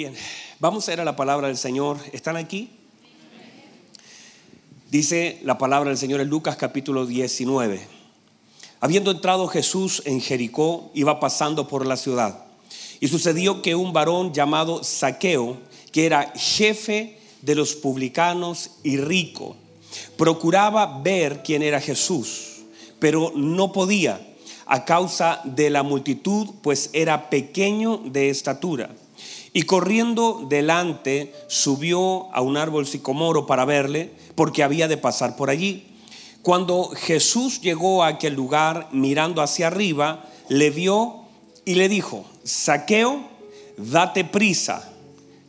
bien, vamos a ir a la palabra del Señor. ¿Están aquí? Dice la palabra del Señor en Lucas capítulo 19. Habiendo entrado Jesús en Jericó, iba pasando por la ciudad. Y sucedió que un varón llamado Saqueo, que era jefe de los publicanos y rico, procuraba ver quién era Jesús, pero no podía a causa de la multitud, pues era pequeño de estatura. Y corriendo delante subió a un árbol sicomoro para verle, porque había de pasar por allí. Cuando Jesús llegó a aquel lugar, mirando hacia arriba, le vio y le dijo, Saqueo, date prisa,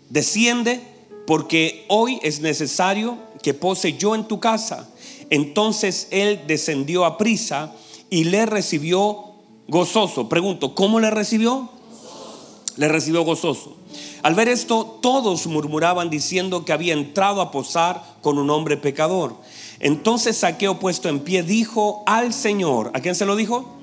desciende, porque hoy es necesario que pose yo en tu casa. Entonces él descendió a prisa y le recibió gozoso. Pregunto, ¿cómo le recibió? Le recibió gozoso. Al ver esto, todos murmuraban diciendo que había entrado a posar con un hombre pecador. Entonces Saqueo puesto en pie dijo al Señor, ¿a quién se lo dijo?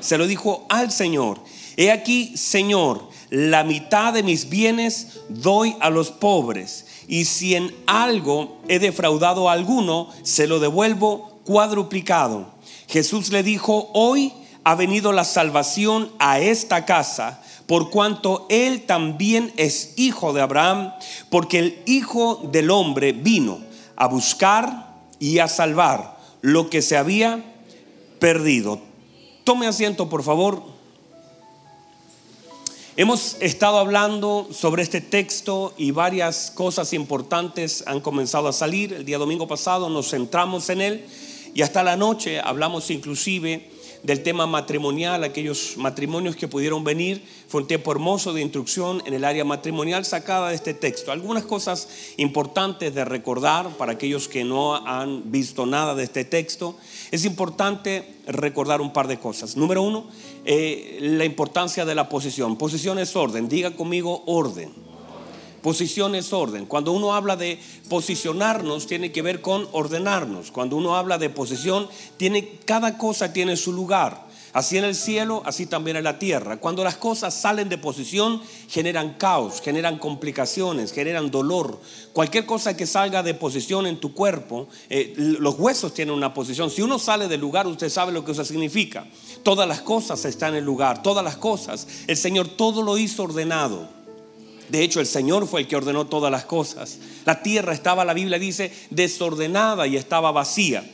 Se lo dijo al Señor. He aquí, Señor, la mitad de mis bienes doy a los pobres, y si en algo he defraudado a alguno, se lo devuelvo cuadruplicado. Jesús le dijo, hoy ha venido la salvación a esta casa, por cuanto él también es hijo de Abraham, porque el Hijo del Hombre vino a buscar y a salvar lo que se había perdido. Tome asiento, por favor. Hemos estado hablando sobre este texto y varias cosas importantes han comenzado a salir. El día domingo pasado nos centramos en él y hasta la noche hablamos inclusive del tema matrimonial, aquellos matrimonios que pudieron venir. Fue un tiempo hermoso de instrucción en el área matrimonial sacada de este texto. Algunas cosas importantes de recordar para aquellos que no han visto nada de este texto. Es importante recordar un par de cosas. Número uno, eh, la importancia de la posición. Posición es orden. Diga conmigo orden. Posición es orden. Cuando uno habla de posicionarnos, tiene que ver con ordenarnos. Cuando uno habla de posición, tiene, cada cosa tiene su lugar. Así en el cielo, así también en la tierra. Cuando las cosas salen de posición, generan caos, generan complicaciones, generan dolor. Cualquier cosa que salga de posición en tu cuerpo, eh, los huesos tienen una posición. Si uno sale del lugar, usted sabe lo que eso significa. Todas las cosas están en el lugar, todas las cosas. El Señor todo lo hizo ordenado. De hecho, el Señor fue el que ordenó todas las cosas. La tierra estaba, la Biblia dice, desordenada y estaba vacía.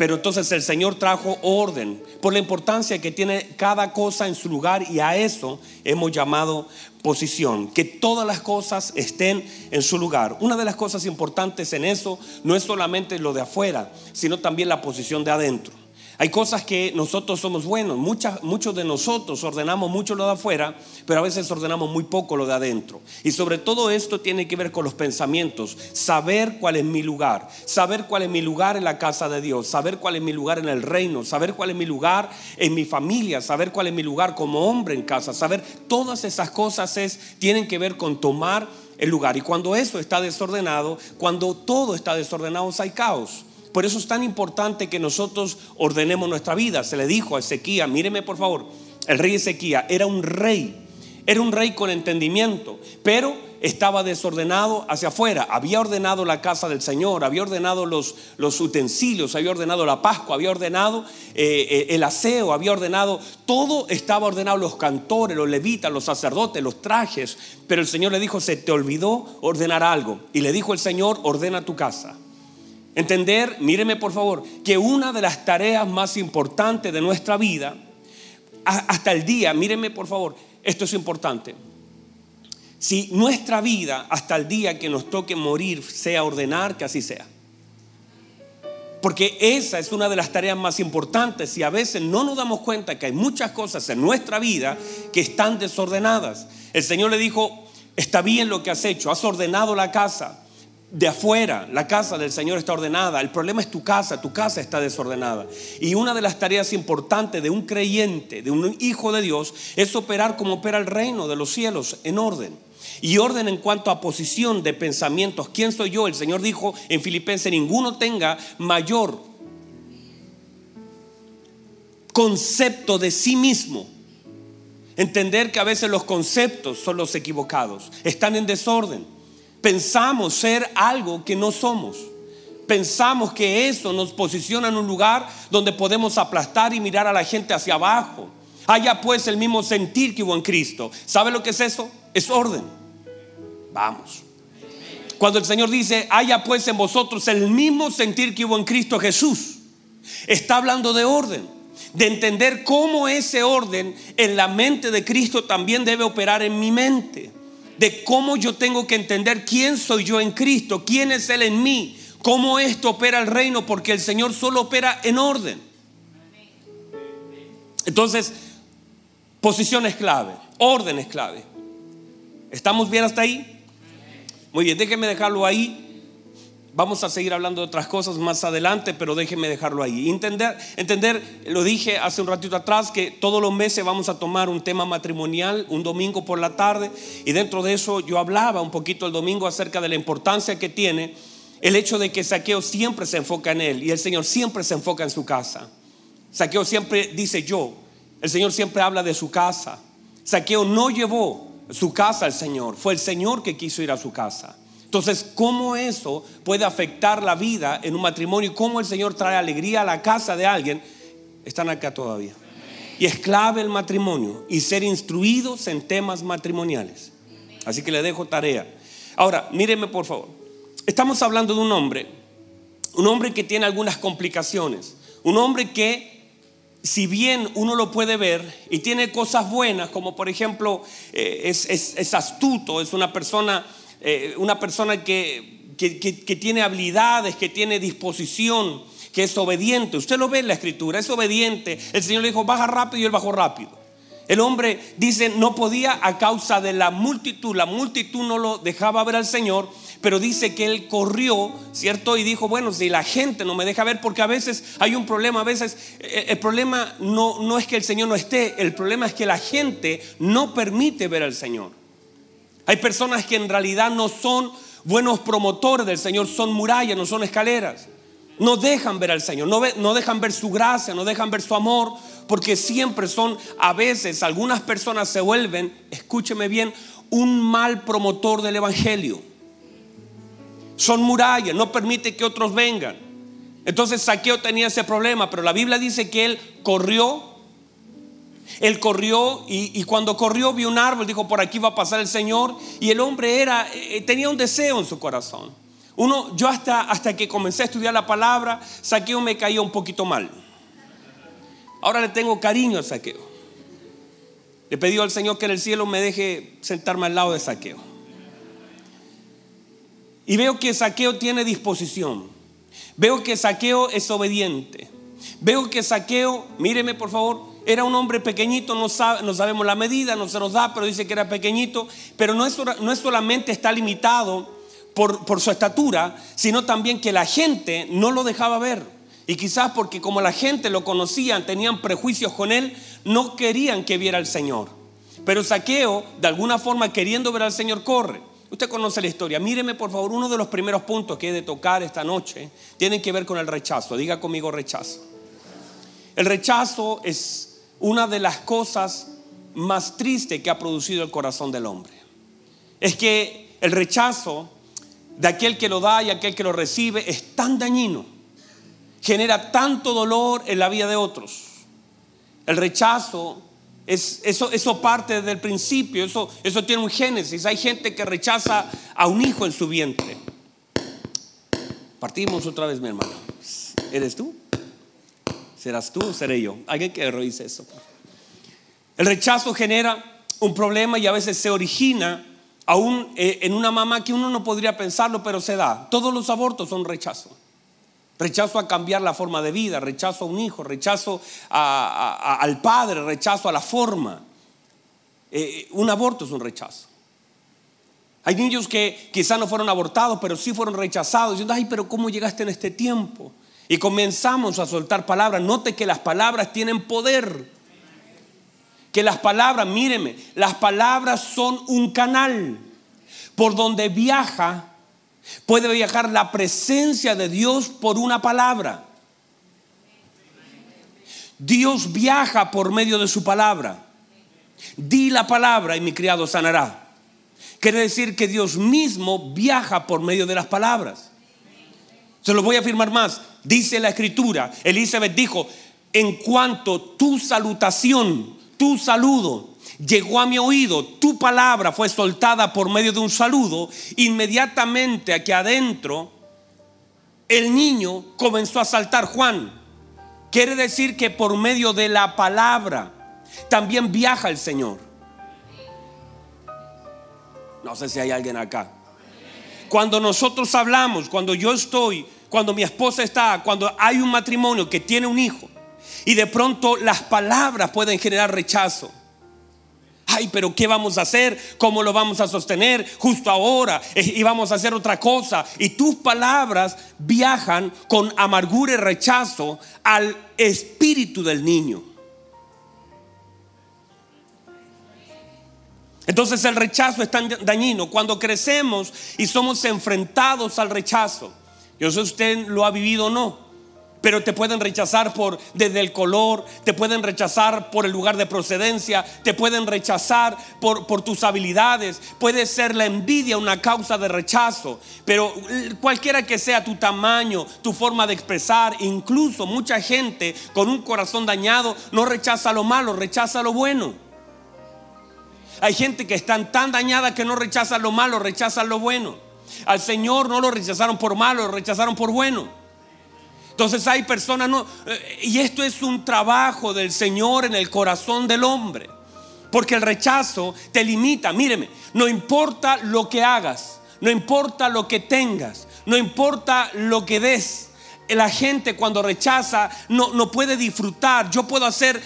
Pero entonces el Señor trajo orden por la importancia que tiene cada cosa en su lugar y a eso hemos llamado posición, que todas las cosas estén en su lugar. Una de las cosas importantes en eso no es solamente lo de afuera, sino también la posición de adentro. Hay cosas que nosotros somos buenos, muchos de nosotros ordenamos mucho lo de afuera, pero a veces ordenamos muy poco lo de adentro. Y sobre todo esto tiene que ver con los pensamientos, saber cuál es mi lugar, saber cuál es mi lugar en la casa de Dios, saber cuál es mi lugar en el reino, saber cuál es mi lugar en mi familia, saber cuál es mi lugar como hombre en casa, saber todas esas cosas es, tienen que ver con tomar el lugar. Y cuando eso está desordenado, cuando todo está desordenado, hay caos. Por eso es tan importante que nosotros ordenemos nuestra vida. Se le dijo a Ezequiel, míreme por favor, el rey Ezequiel era un rey, era un rey con entendimiento, pero estaba desordenado hacia afuera. Había ordenado la casa del Señor, había ordenado los, los utensilios, había ordenado la Pascua, había ordenado eh, eh, el aseo, había ordenado, todo estaba ordenado, los cantores, los levitas, los sacerdotes, los trajes. Pero el Señor le dijo, se te olvidó ordenar algo. Y le dijo el Señor, ordena tu casa. Entender, míreme por favor, que una de las tareas más importantes de nuestra vida, hasta el día, míreme por favor, esto es importante. Si nuestra vida hasta el día que nos toque morir sea ordenar, que así sea. Porque esa es una de las tareas más importantes y a veces no nos damos cuenta que hay muchas cosas en nuestra vida que están desordenadas. El Señor le dijo, está bien lo que has hecho, has ordenado la casa, de afuera, la casa del Señor está ordenada. El problema es tu casa, tu casa está desordenada. Y una de las tareas importantes de un creyente, de un hijo de Dios, es operar como opera el reino de los cielos, en orden. Y orden en cuanto a posición de pensamientos. ¿Quién soy yo? El Señor dijo en Filipenses, ninguno tenga mayor concepto de sí mismo Entender que a veces los conceptos son los equivocados, están en desorden. Pensamos ser algo que no somos. Pensamos que eso nos posiciona en un lugar donde podemos aplastar y mirar a la gente hacia abajo. Haya pues el mismo sentir que hubo en Cristo. ¿Sabe lo que es eso? Es orden. Vamos. Cuando el Señor dice, haya pues en vosotros el mismo sentir que hubo en Cristo Jesús, está hablando de orden, de entender cómo ese orden en la mente de Cristo también debe operar en mi mente, de cómo yo tengo que entender quién soy yo en Cristo, quién es Él en mí, cómo esto opera el reino, porque el Señor solo opera en orden. Entonces, posición es clave, orden es clave. ¿Estamos bien hasta ahí? Muy bien, déjeme dejarlo ahí. Vamos a seguir hablando de otras cosas más adelante, pero déjeme dejarlo ahí. Entender, entender, lo dije hace un ratito atrás, que todos los meses vamos a tomar un tema matrimonial, un domingo por la tarde, y dentro de eso yo hablaba un poquito el domingo acerca de la importancia que tiene el hecho de que Saqueo siempre se enfoca en él y el Señor siempre se enfoca en su casa. Saqueo siempre dice yo, el Señor siempre habla de su casa. Saqueo no llevó su casa al Señor. Fue el Señor que quiso ir a su casa. Entonces, ¿cómo eso puede afectar la vida en un matrimonio? ¿Cómo el Señor trae alegría a la casa de alguien? Están acá todavía. Y es clave el matrimonio y ser instruidos en temas matrimoniales. Así que le dejo tarea. Ahora, míreme por favor. Estamos hablando de un hombre, un hombre que tiene algunas complicaciones, un hombre que si bien uno lo puede ver y tiene cosas buenas, como por ejemplo eh, es, astuto, es una persona, eh, una persona que, que, tiene habilidades, que tiene disposición, que es obediente. Usted lo ve en la escritura, es obediente. El Señor le dijo, baja rápido y él bajó rápido. El hombre dice, no podía a causa de la multitud, la multitud no lo dejaba ver al Señor pero dice que él corrió, ¿cierto? Y dijo, bueno, si la gente no me deja ver, porque a veces hay un problema, a veces eh, el problema no, no es que el Señor no esté, el problema es que la gente no permite ver al Señor. Hay personas que en realidad no son buenos promotores del Señor, son murallas, no son escaleras. No dejan ver al Señor, no, dejan ver su gracia, no dejan ver su amor, porque siempre son, a veces, algunas personas se vuelven, escúcheme bien, un mal promotor del Evangelio son murallas, no permite que otros vengan. Entonces Saqueo tenía ese problema, pero la Biblia dice que él corrió. Él corrió y, cuando corrió vio un árbol, dijo, por aquí va a pasar el Señor. Y el hombre era, eh, tenía un deseo en su corazón. Uno, yo hasta, hasta que comencé a estudiar la palabra, Saqueo me caía un poquito mal. Ahora le tengo cariño a Saqueo. Le pedí al Señor que en el cielo me deje sentarme al lado de Saqueo. Y veo que Saqueo tiene disposición. Veo que Saqueo es obediente. Veo que Saqueo, míreme por favor, era un hombre pequeñito, no, no sabemos la medida, no se nos da, pero dice que era pequeñito. Pero no es, no es solamente está limitado por, por su estatura, sino también que la gente no lo dejaba ver. Y quizás porque como la gente lo conocían, tenían prejuicios con él, no querían que viera al Señor. Pero Saqueo, de alguna forma queriendo ver al Señor, corre. Usted conoce la historia. Míreme por favor, uno de los primeros puntos que he de tocar esta noche tiene que ver con el rechazo. Diga conmigo rechazo. El rechazo es una de las cosas más tristes que ha producido el corazón del hombre. Es que el rechazo de aquel que lo da y aquel que lo recibe es tan dañino. Genera tanto dolor en la vida de otros. El rechazo eso, eso parte desde el principio, eso, eso tiene un génesis. Hay gente que rechaza a un hijo en su vientre. Partimos otra vez, mi hermano. ¿Eres tú? ¿Serás tú o seré yo? Alguien que revise eso. El rechazo genera un problema y a veces se origina aún eh, en una mamá que uno no podría pensarlo, pero se da. Todos los abortos son rechazo rechazo a cambiar la forma de vida, rechazo a un hijo, rechazo al padre, rechazo a la forma. Eh, un aborto es un rechazo. Hay niños que quizás no fueron abortados, pero sí fueron rechazados. Diciendo, ay, pero ¿cómo llegaste en este tiempo? Y comenzamos a soltar palabras. Note que las palabras tienen poder. Que las palabras, míreme, las palabras son un canal por donde viaja Puede viajar la presencia de Dios por una palabra. Dios viaja por medio de su palabra. Di la palabra y mi criado sanará. Quiere decir que Dios mismo viaja por medio de las palabras. Se lo voy a afirmar más. Dice la escritura, Elizabeth dijo, en cuanto tu salutación, tu saludo llegó a mi oído, tu palabra fue soltada por medio de un saludo, inmediatamente aquí adentro el niño comenzó a saltar Juan. Quiere decir que por medio de la palabra también viaja el Señor. No sé si hay alguien acá. Cuando nosotros hablamos, cuando yo estoy, cuando mi esposa está, cuando hay un matrimonio que tiene un hijo y de pronto las palabras pueden generar rechazo. Ay, pero ¿qué vamos a hacer? ¿Cómo lo vamos a sostener? Justo ahora eh, y vamos a hacer otra cosa. Y tus palabras viajan con amargura y rechazo al espíritu del niño. Entonces el rechazo es tan dañino. Cuando crecemos y somos enfrentados al rechazo, yo sé si usted lo ha vivido o no, pero te pueden rechazar por desde el color, te pueden rechazar por el lugar de procedencia, te pueden rechazar por, por tus habilidades, puede ser la envidia una causa de rechazo, pero cualquiera que sea tu tamaño, tu forma de expresar, incluso mucha gente con un corazón dañado no rechaza lo malo, rechaza lo bueno. Hay gente que están tan dañada que no rechazan lo malo, rechazan lo bueno. Al Señor no lo rechazaron por malo, lo rechazaron por bueno. Entonces hay personas, no, eh, y esto es un trabajo del Señor en el corazón del hombre. Porque el rechazo te limita. Míreme, no importa lo que hagas, no importa lo que tengas, no importa lo que des la gente cuando rechaza no, no puede disfrutar. Yo puedo hacer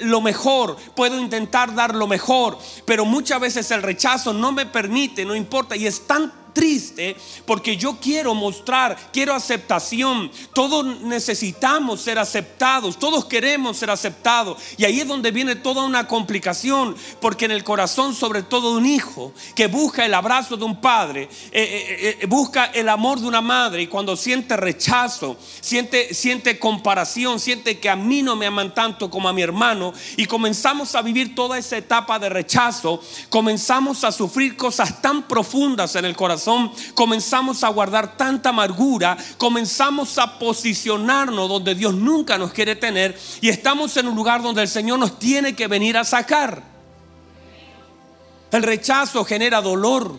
lo mejor, puedo intentar dar lo mejor, pero muchas veces el rechazo no me permite, no importa, y es tan triste porque yo quiero mostrar, quiero aceptación. Todos necesitamos ser aceptados, todos queremos ser aceptados. Y ahí es donde viene toda una complicación, porque en el corazón, sobre todo de un hijo que busca el abrazo de un padre, eh, eh, eh, busca el amor de una madre y cuando siente rechazo, siente, siente comparación, siente que a mí no me aman tanto como a mi hermano y comenzamos a vivir toda esa etapa de rechazo, comenzamos a sufrir cosas tan profundas en el corazón comenzamos a guardar tanta amargura, comenzamos a posicionarnos donde Dios nunca nos quiere tener y estamos en un lugar donde el Señor nos tiene que venir a sacar. El rechazo genera dolor.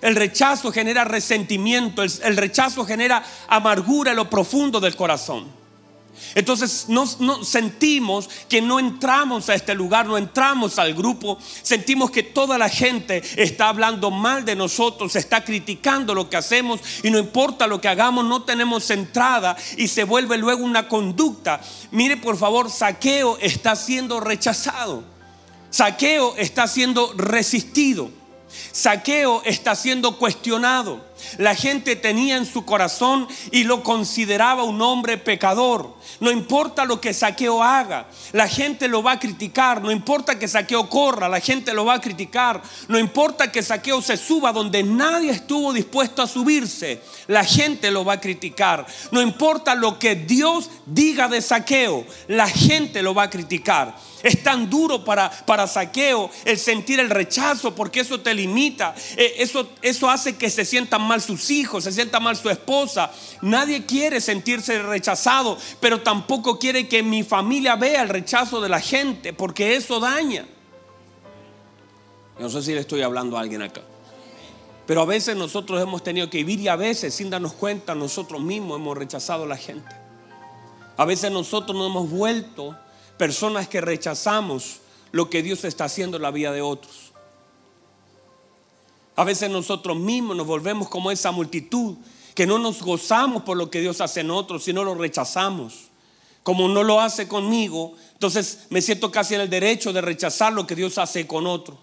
El rechazo genera resentimiento. El, el rechazo genera amargura en lo profundo del corazón. Entonces nos, sentimos que no entramos a este lugar, no entramos al grupo, sentimos que toda la gente está hablando mal de nosotros, está criticando lo que hacemos y no importa lo que hagamos, no tenemos entrada y se vuelve luego una conducta. Mire por favor, saqueo está siendo rechazado, saqueo está siendo resistido. Saqueo está siendo cuestionado. La gente tenía en su corazón y lo consideraba un hombre pecador. No importa lo que Saqueo haga, la gente lo va a criticar. No importa que Saqueo corra, la gente lo va a criticar. No importa que Saqueo se suba donde nadie estuvo dispuesto a subirse, la gente lo va a criticar. No importa lo que Dios diga de Saqueo, la gente lo va a criticar. Es tan duro para, para saqueo el sentir el rechazo porque eso te limita. Eh, eso, eso hace que se sientan mal sus hijos, se sienta mal su esposa. Nadie quiere sentirse rechazado, pero tampoco quiere que mi familia vea el rechazo de la gente porque eso daña. No sé si le estoy hablando a alguien acá. Pero a veces nosotros hemos tenido que vivir y a veces sin darnos cuenta nosotros mismos hemos rechazado a la gente. A veces nosotros nos hemos vuelto personas que rechazamos lo que Dios está haciendo en la vida de otros. A veces nosotros mismos nos volvemos como esa multitud que no nos gozamos por lo que Dios hace en otros, sino lo rechazamos. Como no lo hace conmigo, entonces me siento casi en el derecho de rechazar lo que Dios hace con otro.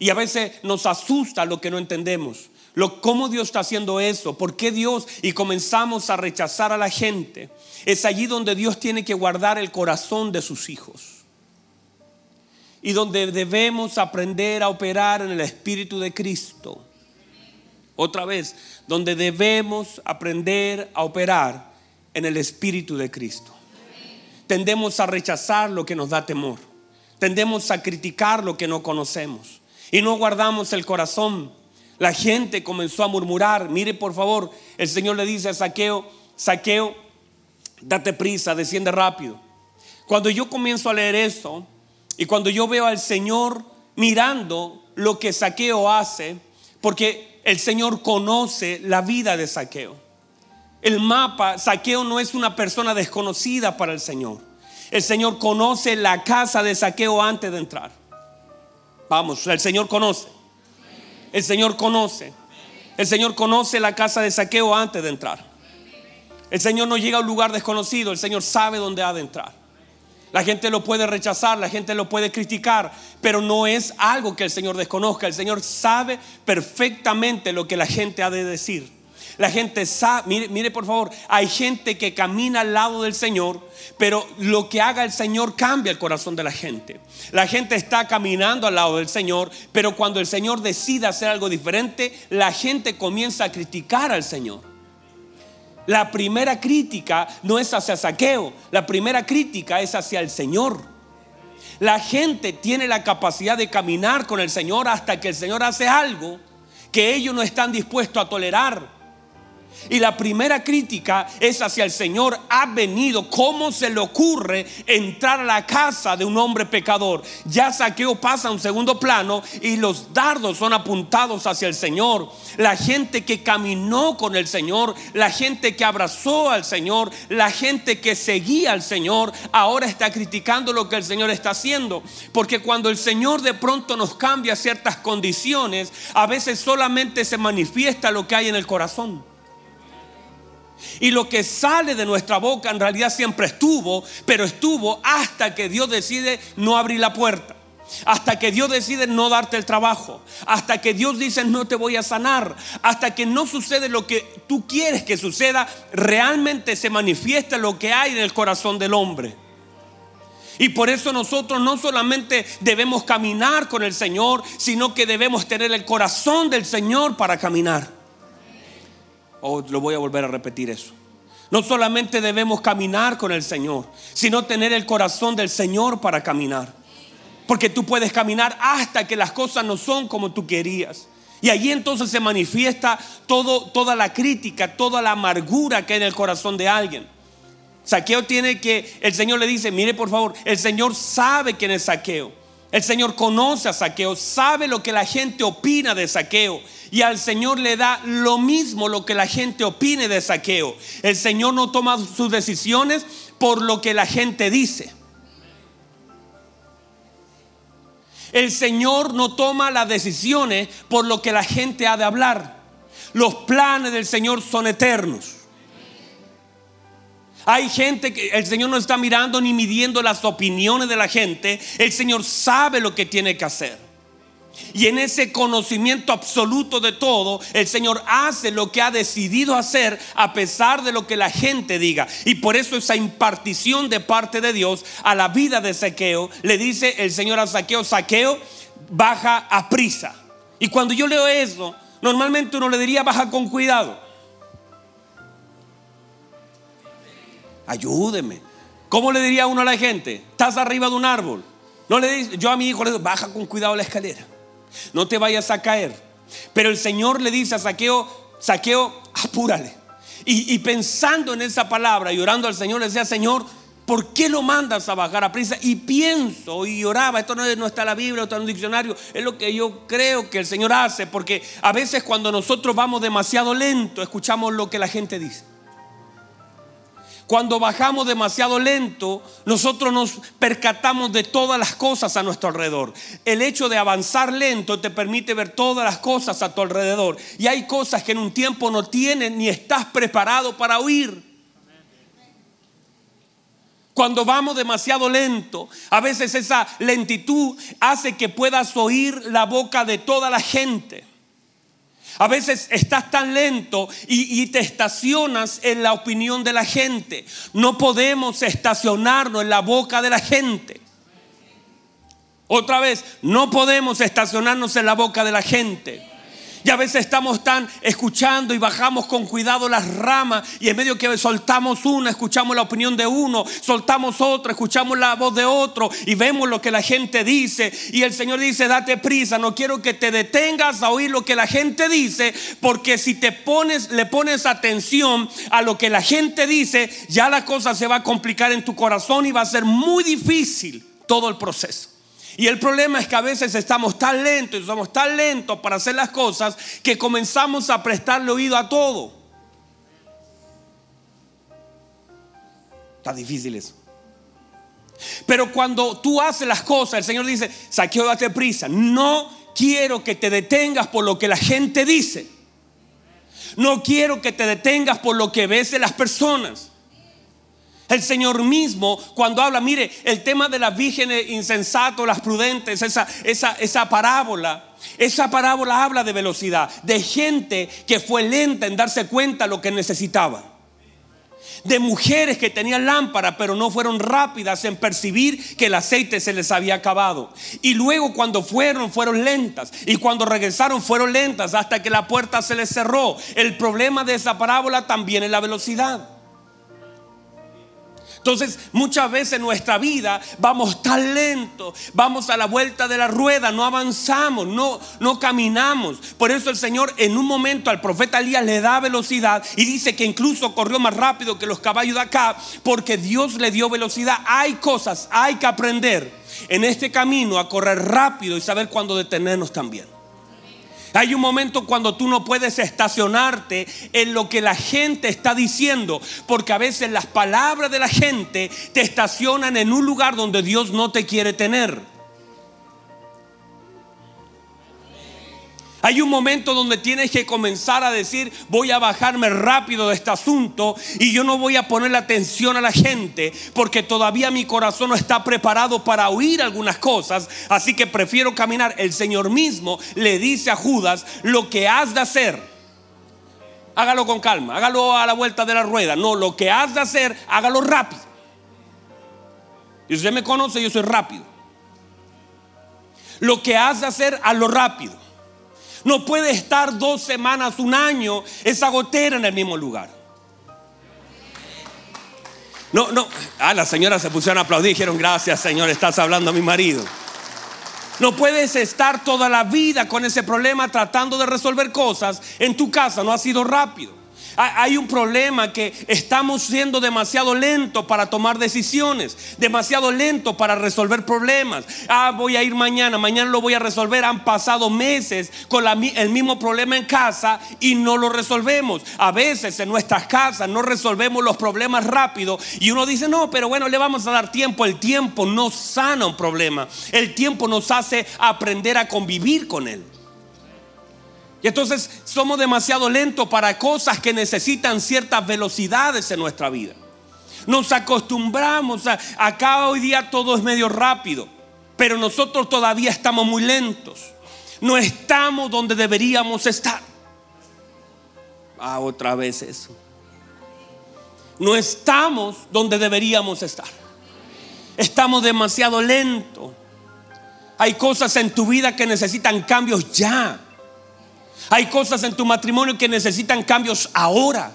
Y a veces nos asusta lo que no entendemos. Lo, ¿Cómo Dios está haciendo eso? ¿Por qué Dios? Y comenzamos a rechazar a la gente. Es allí donde Dios tiene que guardar el corazón de sus hijos. Y donde debemos aprender a operar en el Espíritu de Cristo. Otra vez, donde debemos aprender a operar en el Espíritu de Cristo. Tendemos a rechazar lo que nos da temor. tendemos a criticar lo que no conocemos y no guardamos el corazón. La gente comenzó a murmurar. Mire, por favor, el Señor le dice a Saqueo, Saqueo, date prisa, desciende rápido. Cuando yo comienzo a leer esto y cuando yo veo al Señor mirando lo que Saqueo hace, porque el Señor conoce la vida de Saqueo. El mapa, Saqueo no es una persona desconocida para el Señor. El Señor conoce la casa de Saqueo antes de entrar. Vamos, el Señor conoce. El Señor conoce. El Señor conoce la casa de Saqueo antes de entrar. El Señor no llega a un lugar desconocido, el Señor sabe dónde ha de entrar. La gente lo puede rechazar, la gente lo puede criticar, pero no es algo que el Señor desconozca. El Señor sabe perfectamente lo que la gente ha de decir. La gente sabe, mire, mire, por favor, hay gente que camina al lado del Señor, pero lo que haga el Señor cambia el corazón de la gente. La gente está caminando al lado del Señor, pero cuando el Señor decide hacer algo diferente, la gente comienza a criticar al Señor. La primera crítica no es hacia Saqueo, la primera crítica es hacia el Señor. La gente tiene la capacidad de caminar con el Señor hasta que el Señor hace algo que ellos no están dispuestos a tolerar. Y la primera crítica es hacia el Señor. Ha venido. ¿Cómo se le ocurre entrar a la casa de un hombre pecador? Ya saqueo pasa a un segundo plano y los dardos son apuntados hacia el Señor. La gente que caminó con el Señor, la gente que abrazó al Señor, la gente que seguía al Señor, ahora está criticando lo que el Señor está haciendo. Porque cuando el Señor de pronto nos cambia ciertas condiciones, a veces solamente se manifiesta lo que hay en el corazón. Y lo que sale de nuestra boca en realidad siempre estuvo, pero estuvo hasta que Dios decide no abrir la puerta. Hasta que Dios decide no darte el trabajo. Hasta que Dios dice no te voy a sanar. Hasta que no sucede lo que tú quieres que suceda. Realmente se manifiesta lo que hay en el corazón del hombre. Y por eso nosotros no solamente debemos caminar con el Señor, sino que debemos tener el corazón del Señor para caminar. O lo voy a volver a repetir eso. No solamente debemos caminar con el Señor, sino tener el corazón del Señor para caminar. Porque tú puedes caminar hasta que las cosas no son como tú querías. Y allí entonces se manifiesta todo, toda la crítica, toda la amargura que hay en el corazón de alguien. Saqueo tiene que, el Señor le dice, mire por favor, el Señor sabe quién es Saqueo. El Señor conoce a Saqueo, sabe lo que la gente opina de Saqueo. Y al Señor le da lo mismo lo que la gente opine de Saqueo. El Señor no toma sus decisiones por lo que la gente dice. El Señor no toma las decisiones por lo que la gente ha de hablar. Los planes del Señor son eternos. Hay gente que el Señor no está mirando ni midiendo las opiniones de la gente. El Señor sabe lo que tiene que hacer. Y en ese conocimiento absoluto de todo, el Señor hace lo que ha decidido hacer a pesar de lo que la gente diga. Y por eso esa impartición de parte de Dios a la vida de Saqueo, le dice el Señor a Saqueo, Saqueo, baja a prisa. Y cuando yo leo eso, normalmente uno le diría, baja con cuidado. ayúdeme. ¿Cómo le diría uno a la gente? Estás arriba de un árbol. No le dice, yo a mi hijo le digo, baja con cuidado la escalera. No te vayas a caer. Pero el Señor le dice a Saqueo, Saqueo, apúrale. Y, pensando en esa palabra y orando al Señor, le decía, Señor, ¿por qué lo mandas a bajar a prisa? Y pienso y lloraba, esto no, está en la Biblia, está en un diccionario, es lo que yo creo que el Señor hace, porque a veces cuando nosotros vamos demasiado lento, escuchamos lo que la gente dice. Cuando bajamos demasiado lento, nosotros nos percatamos de todas las cosas a nuestro alrededor. El hecho de avanzar lento te permite ver todas las cosas a tu alrededor. Y hay cosas que en un tiempo no tienes ni estás preparado para oír. Cuando vamos demasiado lento, a veces esa lentitud hace que puedas oír la boca de toda la gente. A veces estás tan lento y, te estacionas en la opinión de la gente. No podemos estacionarnos en la boca de la gente. Otra vez, no podemos estacionarnos en la boca de la gente. Y a veces estamos tan escuchando y bajamos con cuidado las ramas y en medio que soltamos una, escuchamos la opinión de uno, soltamos otra, escuchamos la voz de otro y vemos lo que la gente dice. Y el Señor dice, date prisa, no quiero que te detengas a oír lo que la gente dice, porque si te pones, le pones atención a lo que la gente dice, ya la cosa se va a complicar en tu corazón y va a ser muy difícil todo el proceso. Y el problema es que a veces estamos tan lentos y somos tan lentos para hacer las cosas que comenzamos a prestarle oído a todo. Está difícil eso. Pero cuando tú haces las cosas, el Señor dice, saqueo, date prisa. No quiero que te detengas por lo que la gente dice. No quiero que te detengas por lo que ves de las personas. El Señor mismo, cuando habla, mire, el tema de las vírgenes insensatos, las prudentes, esa, esa, esa parábola, esa parábola habla de velocidad, de gente que fue lenta en darse cuenta lo que necesitaba. De mujeres que tenían lámpara, pero no fueron rápidas en percibir que el aceite se les había acabado. Y luego cuando fueron, fueron lentas. Y cuando regresaron, fueron lentas hasta que la puerta se les cerró. El problema de esa parábola también es la velocidad. Entonces, muchas veces en nuestra vida vamos tan lento, vamos a la vuelta de la rueda, no avanzamos, no, no caminamos. Por eso el Señor en un momento al profeta Elías le da velocidad y dice que incluso corrió más rápido que los caballos de acá, porque Dios le dio velocidad. Hay cosas, hay que aprender en este camino a correr rápido y saber cuándo detenernos también. Hay un momento cuando tú no puedes estacionarte en lo que la gente está diciendo, porque a veces las palabras de la gente te estacionan en un lugar donde Dios no te quiere tener. Hay un momento donde tienes que comenzar a decir, voy a bajarme rápido de este asunto y yo no voy a poner atención a la gente porque todavía mi corazón no está preparado para oír algunas cosas, así que prefiero caminar. El Señor mismo le dice a Judas lo que has de hacer. Hágalo con calma, hágalo a la vuelta de la rueda. No, lo que has de hacer, hágalo rápido. Y usted me conoce, yo soy rápido. Lo que has de hacer, hazlo rápido. No puede estar dos semanas, un año, esa gotera en el mismo lugar. No, no. Ah, las señoras se pusieron a aplaudir. Dijeron, gracias, Señor, estás hablando a mi marido. No puedes estar toda la vida con ese problema tratando de resolver cosas en tu casa. No ha sido rápido. Hay un problema que estamos siendo demasiado lentos para tomar decisiones, demasiado lentos para resolver problemas. Ah, voy a ir mañana, mañana lo voy a resolver. Han pasado meses con el mismo problema en casa y no lo resolvemos. A veces en nuestras casas no resolvemos los problemas rápido y uno dice, no, pero bueno, le vamos a dar tiempo. El tiempo no sana un problema. El tiempo nos hace aprender a convivir con él. Y entonces somos demasiado lentos para cosas que necesitan ciertas velocidades en nuestra vida. Nos acostumbramos a, acá hoy día todo es medio rápido, pero nosotros todavía estamos muy lentos. No estamos donde deberíamos estar. Ah, otra vez eso. No estamos donde deberíamos estar. Estamos demasiado lentos. Hay cosas en tu vida que necesitan cambios ya. Hay cosas en tu matrimonio que necesitan cambios ahora.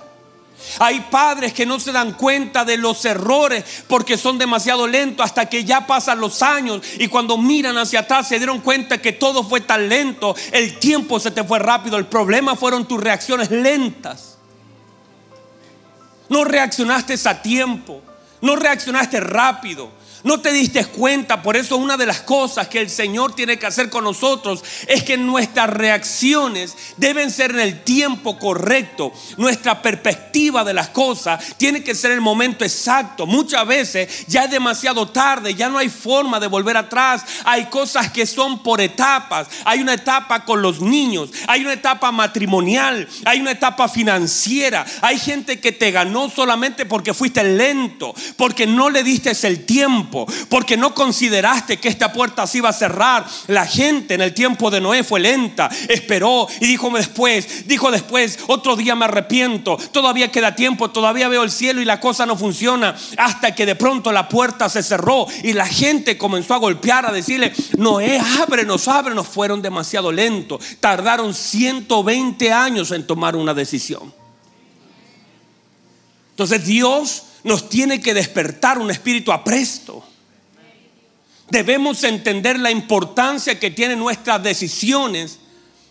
Hay padres que no se dan cuenta de los errores porque son demasiado lentos hasta que ya pasan los años y cuando miran hacia atrás se dieron cuenta que todo fue tan lento, el tiempo se te fue rápido, el problema fueron tus reacciones lentas. No reaccionaste a tiempo, no reaccionaste rápido. No te diste cuenta, por eso una de las cosas que el Señor tiene que hacer con nosotros es que nuestras reacciones deben ser en el tiempo correcto. Nuestra perspectiva de las cosas tiene que ser el momento exacto. Muchas veces ya es demasiado tarde, ya no hay forma de volver atrás. Hay cosas que son por etapas. Hay una etapa con los niños, hay una etapa matrimonial, hay una etapa financiera. Hay gente que te ganó solamente porque fuiste lento, porque no le diste el tiempo porque no consideraste que esta puerta se iba a cerrar. La gente en el tiempo de Noé fue lenta, esperó y dijo después, dijo después, otro día me arrepiento, todavía queda tiempo, todavía veo el cielo y la cosa no funciona, hasta que de pronto la puerta se cerró y la gente comenzó a golpear, a decirle, Noé, ábrenos, ábrenos, fueron demasiado lentos, tardaron 120 años en tomar una decisión. Entonces Dios nos tiene que despertar un espíritu apresto. Debemos entender la importancia que tienen nuestras decisiones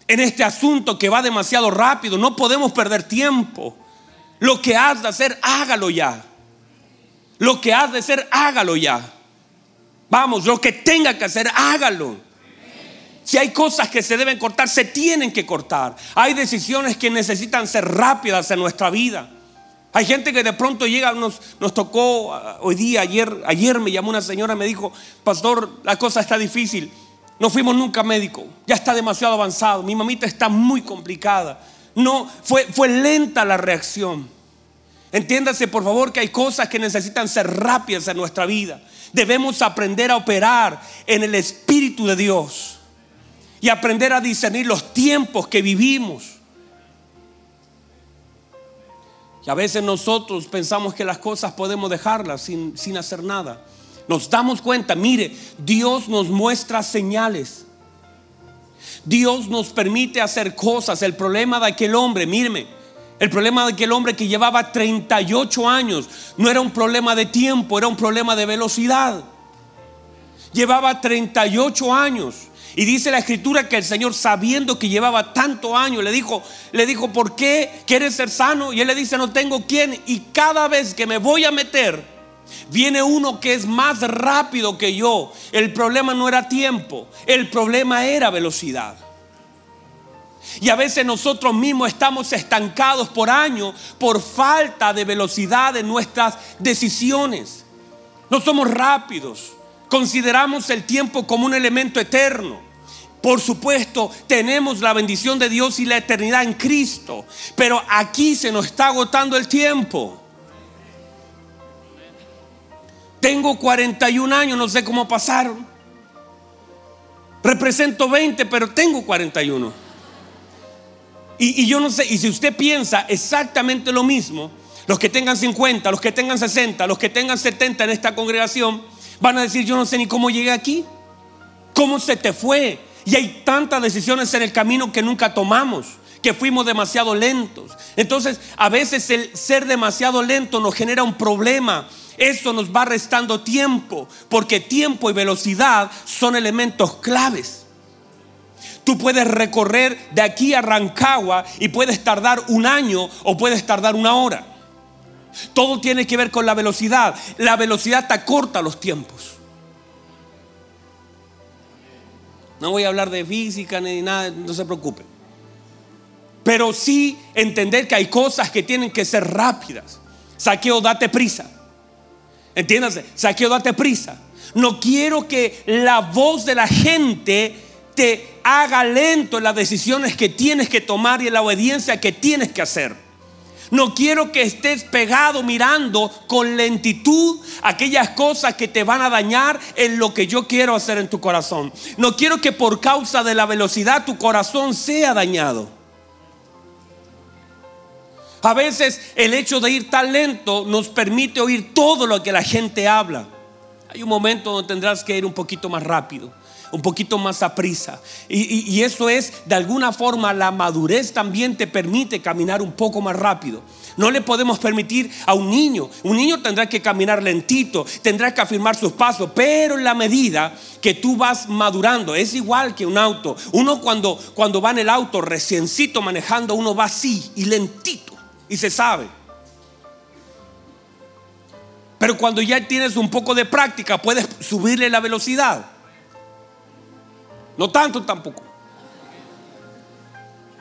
en este asunto que va demasiado rápido. No podemos perder tiempo. Lo que has de hacer, hágalo ya. Lo que has de hacer, hágalo ya. Vamos, lo que tenga que hacer, hágalo. Si hay cosas que se deben cortar, se tienen que cortar. Hay decisiones que necesitan ser rápidas en nuestra vida. Hay gente que de pronto llega, nos, nos tocó ah, hoy día, ayer, ayer me llamó una señora y me dijo, pastor, la cosa está difícil. No fuimos nunca médico, ya está demasiado avanzado. Mi mamita está muy complicada. No, fue, fue lenta la reacción. Entiéndase por favor que hay cosas que necesitan ser rápidas en nuestra vida. Debemos aprender a operar en el Espíritu de Dios y aprender a discernir los tiempos que vivimos. Y a veces nosotros pensamos que las cosas podemos dejarlas sin, sin hacer nada. Nos damos cuenta, mire, Dios nos muestra señales. Dios nos permite hacer cosas. El problema de aquel hombre, míreme, el problema de aquel hombre que llevaba 38 años no era un problema de tiempo, era un problema de velocidad. Llevaba 38 años. Y dice la escritura que el Señor, sabiendo que llevaba tanto años, le dijo, le dijo, ¿por qué quieres ser sano? Y él le dice, no tengo quién. Y cada vez que me voy a meter, viene uno que es más rápido que yo. El problema no era tiempo, el problema era velocidad. Y a veces nosotros mismos estamos estancados por años por falta de velocidad en nuestras decisiones. No somos rápidos. Consideramos el tiempo como un elemento eterno. Por supuesto, tenemos la bendición de Dios y la eternidad en Cristo. Pero aquí se nos está agotando el tiempo. Tengo 41 años, no sé cómo pasaron. Represento 20, pero tengo 41. Y, y, yo no sé, y si usted piensa exactamente lo mismo, los que tengan 50, los que tengan 60, los que tengan 70 en esta congregación, van a decir, yo no sé ni cómo llegué aquí. ¿Cómo se te fue? Y hay tantas decisiones en el camino que nunca tomamos, que fuimos demasiado lentos. Entonces, a veces el ser demasiado lento nos genera un problema. Eso nos va restando tiempo, porque tiempo y velocidad son elementos claves. Tú puedes recorrer de aquí a Rancagua y puedes tardar un año o puedes tardar una hora. Todo tiene que ver con la velocidad. La velocidad te acorta los tiempos. No voy a hablar de física ni nada, no se preocupe. Pero sí entender que hay cosas que tienen que ser rápidas. Saqueo, date prisa. Entiéndase, saqueo, date prisa. No quiero que la voz de la gente te haga lento en las decisiones que tienes que tomar y en la obediencia que tienes que hacer. No quiero que estés pegado mirando con lentitud aquellas cosas que te van a dañar en lo que yo quiero hacer en tu corazón. No quiero que por causa de la velocidad tu corazón sea dañado. A veces el hecho de ir tan lento nos permite oír todo lo que la gente habla. Hay un momento donde tendrás que ir un poquito más rápido un poquito más a prisa. Y, eso es, de alguna forma, la madurez también te permite caminar un poco más rápido. No le podemos permitir a un niño. Un niño tendrá que caminar lentito, tendrá que afirmar sus pasos, pero en la medida que tú vas madurando, es igual que un auto. Uno cuando, cuando va en el auto reciencito manejando, uno va así y lentito y se sabe. Pero cuando ya tienes un poco de práctica, puedes subirle la velocidad. No tanto tampoco.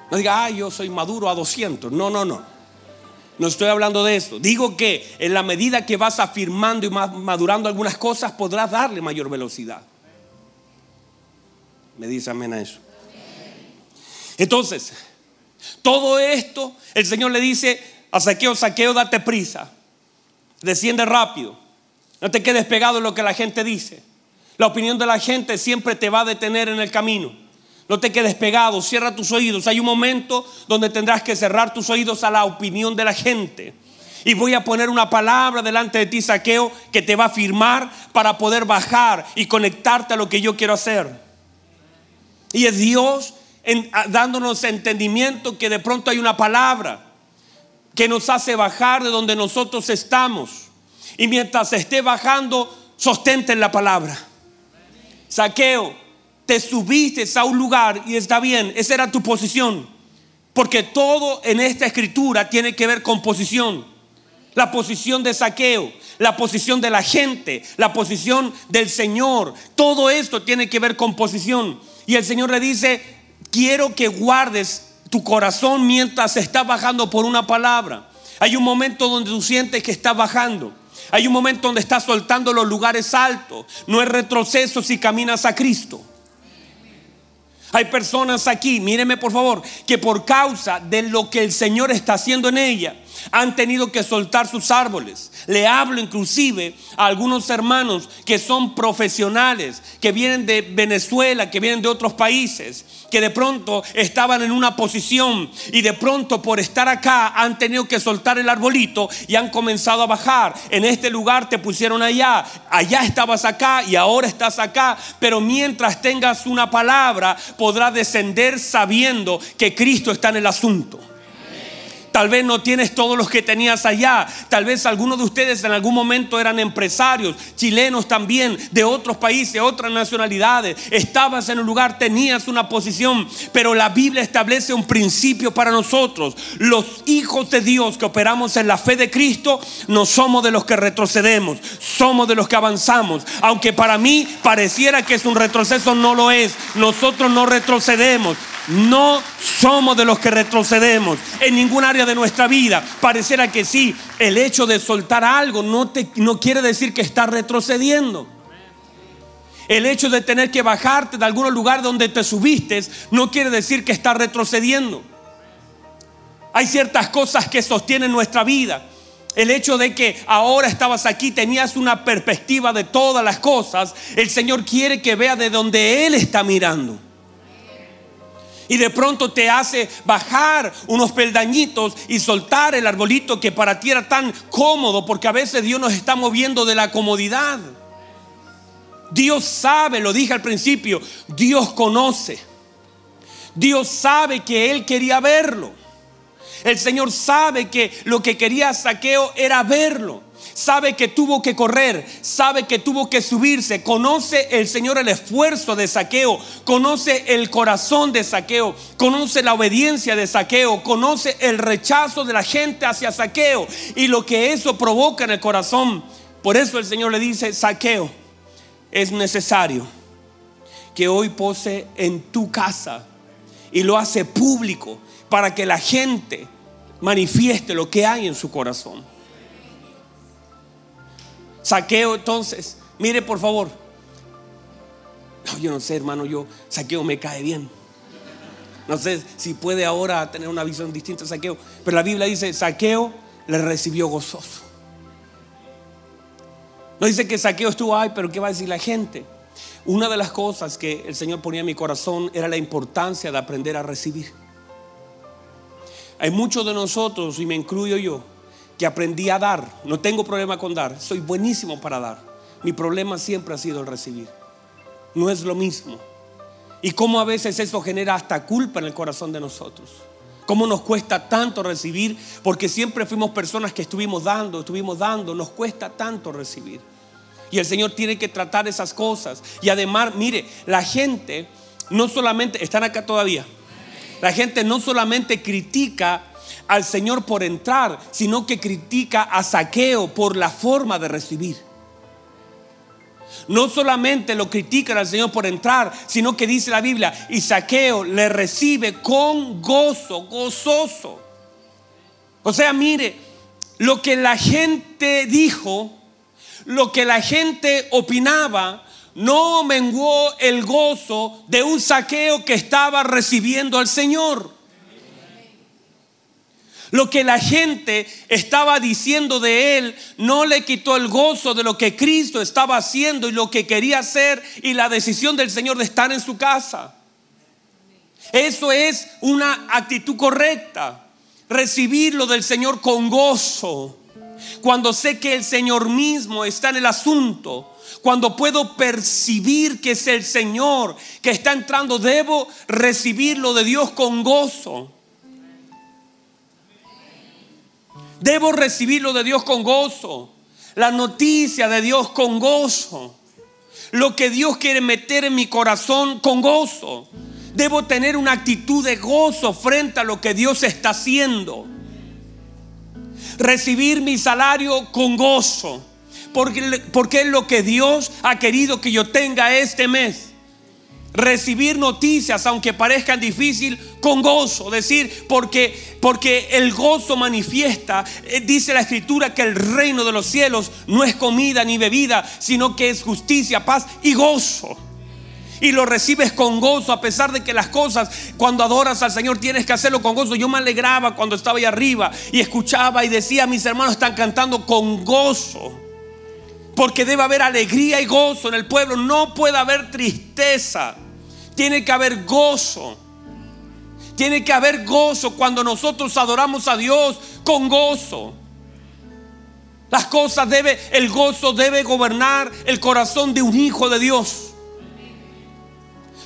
No diga, ay, yo soy maduro a 200. No, no, no. No estoy hablando de eso. Digo que en la medida que vas afirmando y madurando algunas cosas, podrás darle mayor velocidad. Me dice amén a eso. Entonces, todo esto, el Señor le dice a Saqueo, Saqueo, date prisa. Desciende rápido. No te quedes pegado en lo que la gente dice. La opinión de la gente siempre te va a detener en el camino. No te quedes pegado, cierra tus oídos. Hay un momento donde tendrás que cerrar tus oídos a la opinión de la gente. Y voy a poner una palabra delante de ti, saqueo, que te va a firmar para poder bajar y conectarte a lo que yo quiero hacer. Y es Dios dándonos entendimiento que de pronto hay una palabra que nos hace bajar de donde nosotros estamos. Y mientras esté bajando, sostente en la palabra. Saqueo, te subiste a un lugar y está bien, esa era tu posición. Porque todo en esta escritura tiene que ver con posición. La posición de saqueo, la posición de la gente, la posición del Señor. Todo esto tiene que ver con posición. Y el Señor le dice, quiero que guardes tu corazón mientras está bajando por una palabra. Hay un momento donde tú sientes que está bajando. Hay un momento donde estás soltando los lugares altos. No es retroceso si caminas a Cristo. Hay personas aquí, míreme por favor, que por causa de lo que el Señor está haciendo en ella, han tenido que soltar sus árboles. Le hablo inclusive a algunos hermanos que son profesionales, que vienen de Venezuela, que vienen de otros países, que de pronto estaban en una posición y de pronto por estar acá han tenido que soltar el arbolito y han comenzado a bajar. En este lugar te pusieron allá, allá estabas acá y ahora estás acá, pero mientras tengas una palabra podrás descender sabiendo que Cristo está en el asunto. Tal vez no tienes todos los que tenías allá. Tal vez algunos de ustedes en algún momento eran empresarios, chilenos también, de otros países, otras nacionalidades. Estabas en un lugar, tenías una posición, pero la Biblia establece un principio para nosotros. Los hijos de Dios que operamos en la fe de Cristo, no somos de los que retrocedemos, somos de los que avanzamos. Aunque para mí pareciera que es un retroceso, no lo es. Nosotros no retrocedemos. No somos de los que retrocedemos en ningún área de nuestra vida. Pareciera que sí, el hecho de soltar algo no, te, no quiere decir que estás retrocediendo. El hecho de tener que bajarte de algún lugar donde te subiste no quiere decir que estás retrocediendo. Hay ciertas cosas que sostienen nuestra vida. El hecho de que ahora estabas aquí, tenías una perspectiva de todas las cosas. El Señor quiere que vea de donde Él está mirando. Y de pronto te hace bajar unos peldañitos y soltar el arbolito que para ti era tan cómodo, porque a veces Dios nos está moviendo de la comodidad. Dios sabe, lo dije al principio, Dios conoce. Dios sabe que Él quería verlo. El Señor sabe que lo que quería Saqueo era verlo sabe que tuvo que correr, sabe que tuvo que subirse, conoce el Señor el esfuerzo de saqueo, conoce el corazón de saqueo, conoce la obediencia de saqueo, conoce el rechazo de la gente hacia saqueo y lo que eso provoca en el corazón. Por eso el Señor le dice, saqueo, es necesario que hoy pose en tu casa y lo hace público para que la gente manifieste lo que hay en su corazón. Saqueo entonces, mire por favor. No, yo no sé, hermano, yo saqueo me cae bien. No sé si puede ahora tener una visión distinta de saqueo, pero la Biblia dice, saqueo le recibió gozoso. No dice que saqueo estuvo, ay, pero ¿qué va a decir la gente? Una de las cosas que el Señor ponía en mi corazón era la importancia de aprender a recibir. Hay muchos de nosotros, y me incluyo yo, que aprendí a dar. No tengo problema con dar, soy buenísimo para dar. Mi problema siempre ha sido el recibir. No es lo mismo. Y cómo a veces eso genera hasta culpa en el corazón de nosotros. Cómo nos cuesta tanto recibir, porque siempre fuimos personas que estuvimos dando, estuvimos dando, nos cuesta tanto recibir. Y el Señor tiene que tratar esas cosas. Y además, mire, la gente no solamente, están acá todavía, la gente no solamente critica al Señor por entrar, sino que critica a Saqueo por la forma de recibir. No solamente lo critican al Señor por entrar, sino que dice la Biblia, y Saqueo le recibe con gozo, gozoso. O sea, mire, lo que la gente dijo, lo que la gente opinaba, no menguó el gozo de un saqueo que estaba recibiendo al Señor. Lo que la gente estaba diciendo de él no le quitó el gozo de lo que Cristo estaba haciendo y lo que quería hacer y la decisión del Señor de estar en su casa. Eso es una actitud correcta. Recibirlo del Señor con gozo. Cuando sé que el Señor mismo está en el asunto. Cuando puedo percibir que es el Señor que está entrando, debo recibirlo de Dios con gozo. Debo recibirlo de Dios con gozo. La noticia de Dios con gozo. Lo que Dios quiere meter en mi corazón con gozo. Debo tener una actitud de gozo frente a lo que Dios está haciendo. Recibir mi salario con gozo. Porque, porque es lo que Dios ha querido que yo tenga este mes recibir noticias, aunque parezcan difícil, con gozo. Decir, porque, porque el gozo manifiesta, eh, dice la escritura, que el reino de los cielos no es comida ni bebida, sino que es justicia, paz y gozo. Y lo recibes con gozo, a pesar de que las cosas, cuando adoras al Señor, tienes que hacerlo con gozo. Yo me alegraba cuando estaba ahí arriba y escuchaba y decía, mis hermanos están cantando con gozo. Porque debe haber alegría y gozo en el pueblo. No puede haber tristeza. Tiene que haber gozo. Tiene que haber gozo cuando nosotros adoramos a Dios con gozo. Las cosas debe, el gozo debe gobernar el corazón de un hijo de Dios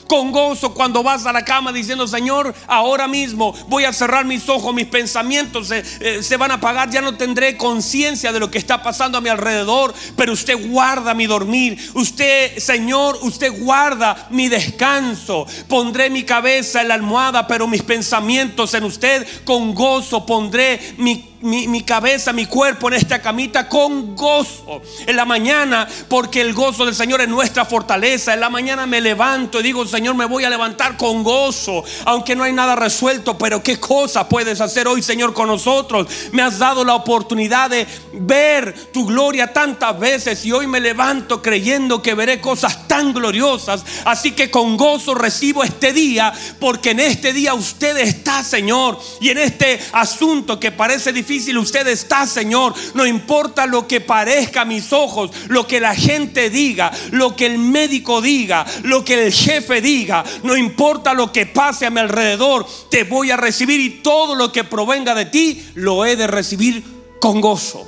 con gozo cuando vas a la cama diciendo, Señor, ahora mismo voy a cerrar mis ojos, mis pensamientos se, eh, se van a apagar, ya no tendré conciencia de lo que está pasando a mi alrededor, pero usted guarda mi dormir, usted, Señor, usted guarda mi descanso, pondré mi cabeza en la almohada, pero mis pensamientos en usted, con gozo pondré mi mi, cabeza, mi cuerpo en esta camita con gozo. En la mañana, porque el gozo del Señor es nuestra fortaleza. En la mañana me levanto y digo, Señor, me voy a levantar con gozo. Aunque no hay nada resuelto, pero qué cosa puedes hacer hoy, Señor, con nosotros. Me has dado la oportunidad de ver tu gloria tantas veces y hoy me levanto creyendo que veré cosas tan gloriosas. Así que con gozo recibo este día, porque en este día usted está, Señor, y en este asunto que parece difícil difícil usted está, Señor. No importa lo que parezca a mis ojos, lo que la gente diga, lo que el médico diga, lo que el jefe diga. No importa lo que pase a mi alrededor, te voy a recibir y todo lo que provenga de ti lo he de recibir con gozo.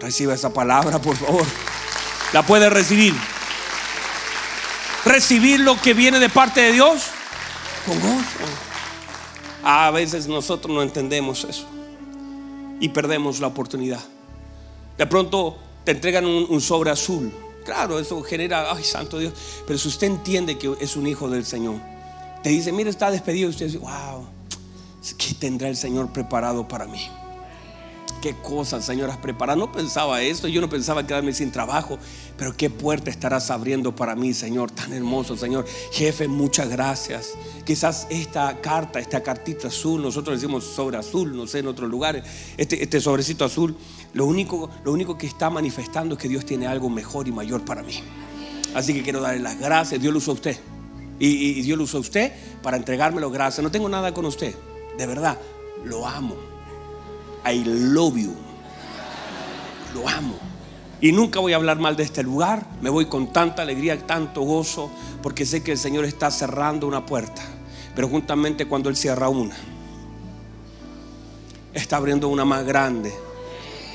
Reciba esa palabra, por favor. La puede recibir. Recibir lo que viene de parte de Dios con gozo. A veces nosotros no entendemos eso y perdemos la oportunidad. De pronto te entregan un, sobre azul. Claro, eso genera, ay, santo Dios. Pero si usted entiende que es un hijo del Señor, te dice, mira, está despedido. Y usted dice, wow, ¿qué tendrá el Señor preparado para mí? qué cosas, Señor, has preparado. No pensaba esto, yo no pensaba quedarme sin trabajo, pero qué puerta estarás abriendo para mí, Señor, tan hermoso, Señor. Jefe, muchas gracias. Quizás esta carta, esta cartita azul, nosotros decimos sobre azul, no sé, en otros lugares, este, este sobrecito azul, lo único, lo único que está manifestando es que Dios tiene algo mejor y mayor para mí. Así que quiero darle las gracias. Dios lo usa a usted. Y, Dios lo usa a usted para entregármelo gracias. No tengo nada con usted. De verdad, lo amo I love you. Lo amo. Y nunca voy a hablar mal de este lugar. Me voy con tanta alegría, tanto gozo, porque sé que el Señor está cerrando una puerta. Pero juntamente cuando Él cierra una, está abriendo una más grande.